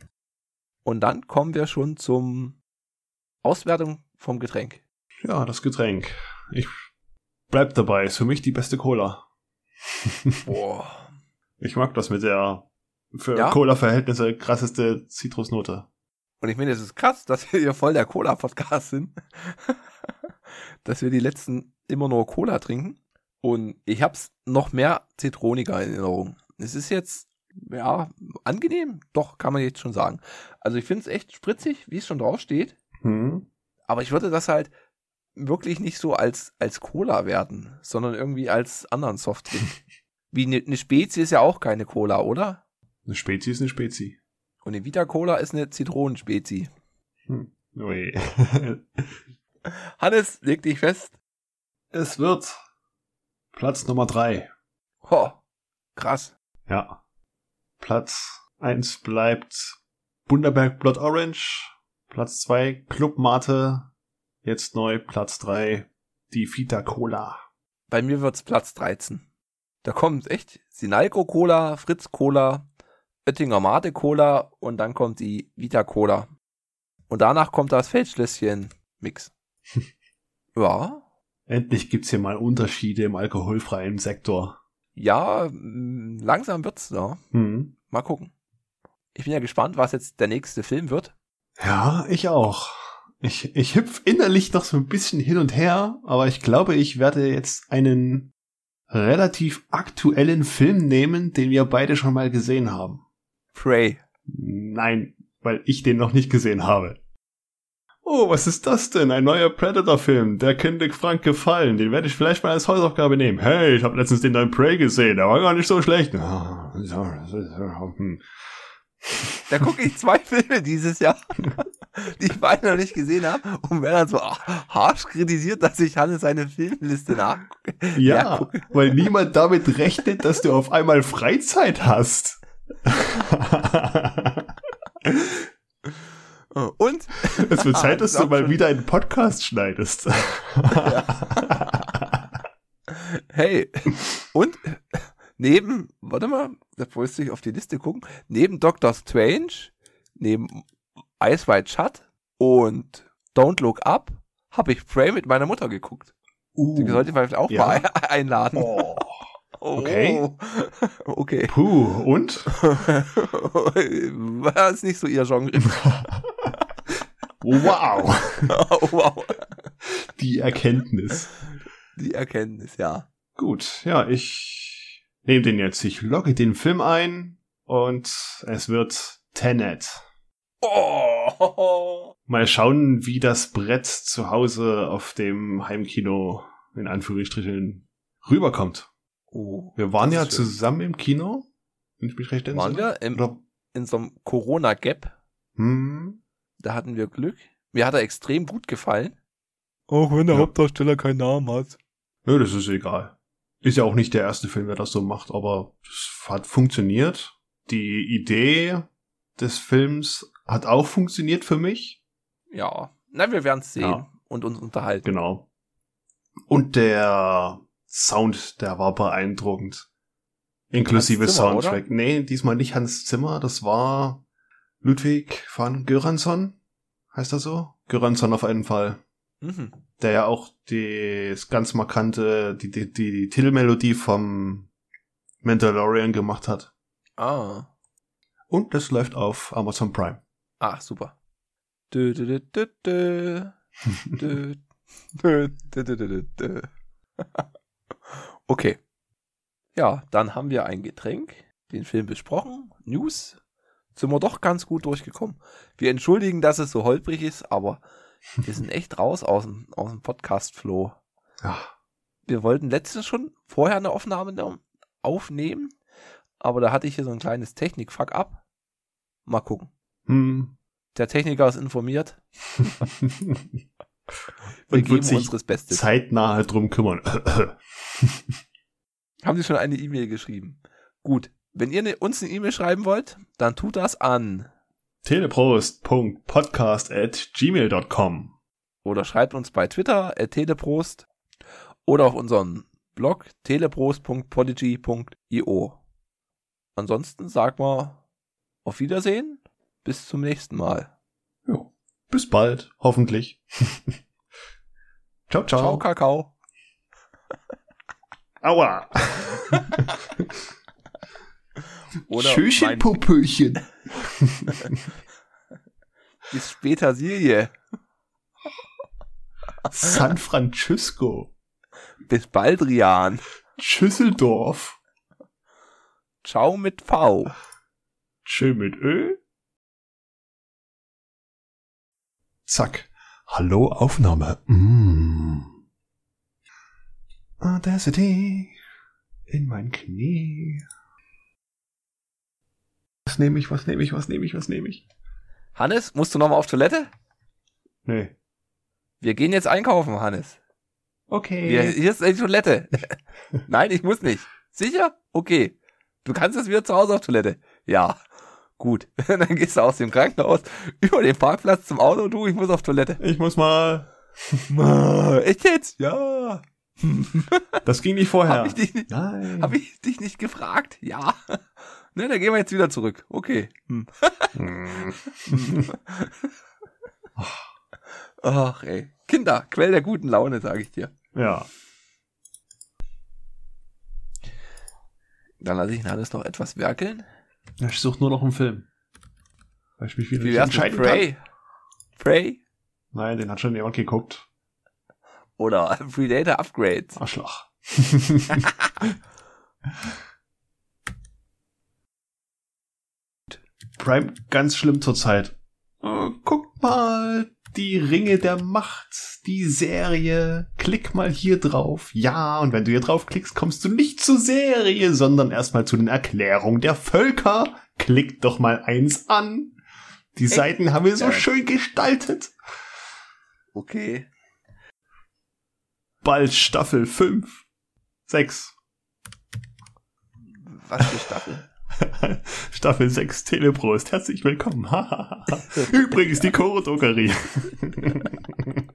[SPEAKER 1] Und dann kommen wir schon zum Auswertung vom Getränk.
[SPEAKER 2] Ja, das Getränk. Ich bleib dabei. Ist für mich die beste Cola.
[SPEAKER 1] Boah.
[SPEAKER 2] Ich mag das mit der für ja? Cola-Verhältnisse krasseste Zitrusnote.
[SPEAKER 1] Und ich meine, es ist krass, dass wir hier voll der Cola-Podcast sind. dass wir die letzten immer nur Cola trinken. Und ich hab's noch mehr zitroniger in Erinnerung. Es ist jetzt, ja, angenehm. Doch, kann man jetzt schon sagen. Also ich finde es echt spritzig, wie es schon drauf steht.
[SPEAKER 2] Hm.
[SPEAKER 1] Aber ich würde das halt wirklich nicht so als, als Cola werden, sondern irgendwie als anderen Softdrink. wie eine ne Spezi ist ja auch keine Cola, oder?
[SPEAKER 2] Eine Spezi ist eine Spezi.
[SPEAKER 1] Und eine Vita Cola ist eine Zitronenspezi.
[SPEAKER 2] Hm. Ui.
[SPEAKER 1] Hannes, leg dich fest.
[SPEAKER 2] Es wird Platz Nummer drei.
[SPEAKER 1] Ho, krass.
[SPEAKER 2] Ja. Platz eins bleibt Bunderberg Blood Orange. Platz zwei Club Mate. Jetzt neu Platz drei die Vita Cola.
[SPEAKER 1] Bei mir wird's Platz 13. Da kommt echt Sinalco Cola, Fritz Cola, Oettinger Mate Cola und dann kommt die Vita Cola. Und danach kommt das Feldschlösschen Mix. ja,
[SPEAKER 2] Endlich gibt's hier mal Unterschiede im alkoholfreien Sektor.
[SPEAKER 1] Ja, langsam wird's da.
[SPEAKER 2] Hm.
[SPEAKER 1] Mal gucken. Ich bin ja gespannt, was jetzt der nächste Film wird.
[SPEAKER 2] Ja, ich auch. Ich, ich hüpf innerlich noch so ein bisschen hin und her, aber ich glaube, ich werde jetzt einen relativ aktuellen Film nehmen, den wir beide schon mal gesehen haben.
[SPEAKER 1] Prey.
[SPEAKER 2] Nein, weil ich den noch nicht gesehen habe. Oh, was ist das denn? Ein neuer Predator-Film. Der könnte Frank gefallen. Den werde ich vielleicht mal als Hausaufgabe nehmen. Hey, ich habe letztens den neuen Prey gesehen. Der war gar nicht so schlecht.
[SPEAKER 1] Da gucke ich zwei Filme dieses Jahr, die ich beide noch nicht gesehen habe und werde dann so harsch kritisiert, dass ich Hannes seine Filmliste nachgucke.
[SPEAKER 2] Ja, weil niemand damit rechnet, dass du auf einmal Freizeit hast.
[SPEAKER 1] Und?
[SPEAKER 2] Es wird Zeit, dass du mal wieder einen Podcast schneidest.
[SPEAKER 1] hey, und neben, warte mal, bevor ich auf die Liste gucken, neben Doctor Strange, neben Ice White Shut und Don't Look Up habe ich Prey mit meiner Mutter geguckt.
[SPEAKER 2] Uh,
[SPEAKER 1] Die sollte ich vielleicht auch
[SPEAKER 2] ja.
[SPEAKER 1] mal einladen.
[SPEAKER 2] oh.
[SPEAKER 1] Oh.
[SPEAKER 2] okay.
[SPEAKER 1] Okay.
[SPEAKER 2] Puh, und?
[SPEAKER 1] War ist nicht so ihr Genre.
[SPEAKER 2] Wow.
[SPEAKER 1] Oh, wow.
[SPEAKER 2] Die Erkenntnis.
[SPEAKER 1] Die Erkenntnis, ja.
[SPEAKER 2] Gut, ja, ich nehme den jetzt. Ich logge den Film ein und es wird Tenet.
[SPEAKER 1] Oh.
[SPEAKER 2] Mal schauen, wie das Brett zu Hause auf dem Heimkino in Anführungsstrichen rüberkommt.
[SPEAKER 1] oh.
[SPEAKER 2] Wir waren ja
[SPEAKER 1] schön.
[SPEAKER 2] zusammen im Kino. Wenn ich mich recht
[SPEAKER 1] Waren
[SPEAKER 2] entsinne.
[SPEAKER 1] wir im,
[SPEAKER 2] Oder,
[SPEAKER 1] in so einem Corona-Gap.
[SPEAKER 2] hm,
[SPEAKER 1] Da hatten wir Glück. Mir hat er extrem gut gefallen. Auch wenn
[SPEAKER 2] der Ja.
[SPEAKER 1] Hauptdarsteller keinen Namen hat.
[SPEAKER 2] nö, das ist egal. Ist ja auch nicht der erste Film, der das so macht, aber es hat funktioniert. Die Idee des Films hat auch funktioniert für mich.
[SPEAKER 1] Ja. Na, wir werden es sehen
[SPEAKER 2] Ja.
[SPEAKER 1] und uns unterhalten.
[SPEAKER 2] Genau. Und der Sound, der war beeindruckend. Inklusive
[SPEAKER 1] Zimmer,
[SPEAKER 2] Soundtrack. Nee, diesmal nicht Hans Zimmer, das war Ludwig van Göransson. Heißt er so? Göransson auf einen Fall.
[SPEAKER 1] Mhm.
[SPEAKER 2] Der ja auch die, das ganz markante, die, die, die, die Titelmelodie vom Mandalorian gemacht hat.
[SPEAKER 1] Ah.
[SPEAKER 2] Und das läuft auf Amazon Prime.
[SPEAKER 1] Ah, super. Dö, dö, dö, dö, dö. Dö, dö, dö, dö, dö, dö. Okay. Ja, dann haben wir ein Getränk, den Film besprochen, News, sind wir doch ganz gut durchgekommen. Wir entschuldigen, dass es so holprig ist, aber wir sind echt raus aus dem, aus dem Podcast-Flow.
[SPEAKER 2] Ja.
[SPEAKER 1] Wir wollten letztens schon vorher eine Aufnahme ne- aufnehmen, aber da hatte ich hier so ein kleines Technik-Fuck ab. Mal gucken.
[SPEAKER 2] Hm.
[SPEAKER 1] Der Techniker ist informiert. Wir
[SPEAKER 2] Und
[SPEAKER 1] geben
[SPEAKER 2] wird sich
[SPEAKER 1] unseres Bestes.
[SPEAKER 2] zeitnah drum kümmern.
[SPEAKER 1] Haben Sie schon eine E-Mail geschrieben? Gut. Wenn ihr ne, uns eine E-Mail schreiben wollt, dann tut das an.
[SPEAKER 2] teleprost.podcast at gmail.com.
[SPEAKER 1] Oder schreibt uns bei Twitter, at teleprost. Oder auf unserem Blog, teleprost.podigy.io. Ansonsten sagen wir auf Wiedersehen. Bis zum nächsten Mal.
[SPEAKER 2] Ja. Bis bald, hoffentlich. ciao, ciao.
[SPEAKER 1] Ciao, Kakao.
[SPEAKER 2] Aua.
[SPEAKER 1] Oder mein-
[SPEAKER 2] Popöchen.
[SPEAKER 1] Bis später, Silje.
[SPEAKER 2] San Francisco.
[SPEAKER 1] Bis bald, Rian.
[SPEAKER 2] Schüsseldorf.
[SPEAKER 1] Ciao mit V.
[SPEAKER 2] Tschö mit Ö. Zack. Hallo, Aufnahme. Mm. Audacity. In mein Knie. Was nehme ich, was nehme ich, was nehme ich, was nehme ich?
[SPEAKER 1] Hannes, musst du nochmal auf Toilette?
[SPEAKER 2] Nee.
[SPEAKER 1] Wir gehen jetzt einkaufen, Hannes.
[SPEAKER 2] Okay.
[SPEAKER 1] Hier, hier ist die Toilette. Nein, ich muss nicht. Sicher? Okay. Du kannst jetzt wieder zu Hause auf Toilette. Ja. Gut. Dann gehst du aus dem Krankenhaus über den Parkplatz zum Auto. Du, ich muss auf Toilette.
[SPEAKER 2] Ich muss mal.
[SPEAKER 1] Echt jetzt? Ja.
[SPEAKER 2] Das ging nicht vorher.
[SPEAKER 1] Hab ich dich nicht,
[SPEAKER 2] Nein.
[SPEAKER 1] hab ich dich nicht gefragt? Ja. Ne, dann gehen wir jetzt wieder zurück. Okay. Hm.
[SPEAKER 2] Hm.
[SPEAKER 1] Ach, ey. Kinder, Quell der guten Laune, sage ich dir.
[SPEAKER 2] ja.
[SPEAKER 1] Dann lasse ich ihn alles noch etwas werkeln.
[SPEAKER 2] Ich suche nur noch einen Film. Weil ich mich wieder
[SPEAKER 1] Wie wär's mit
[SPEAKER 2] entscheiden kann.
[SPEAKER 1] Prey? Prey?
[SPEAKER 2] Nein, den hat schon jemand geguckt.
[SPEAKER 1] Oder Predator Upgrade?
[SPEAKER 2] Arschloch. Prime ganz schlimm zurzeit. Oh, guck mal, die Ringe der Macht, die Serie. Klick mal hier drauf. Ja, und wenn du hier drauf klickst, kommst du nicht zur Serie, sondern erstmal zu den Erklärungen der Völker. Klick doch mal eins an. Die Seiten haben wir so
[SPEAKER 1] Ja.
[SPEAKER 2] schön gestaltet.
[SPEAKER 1] Okay.
[SPEAKER 2] Bald Staffel 5. 6.
[SPEAKER 1] Was für Staffel?
[SPEAKER 2] Staffel 6 Teleprost. Herzlich willkommen. Übrigens die Choro-Drogerie.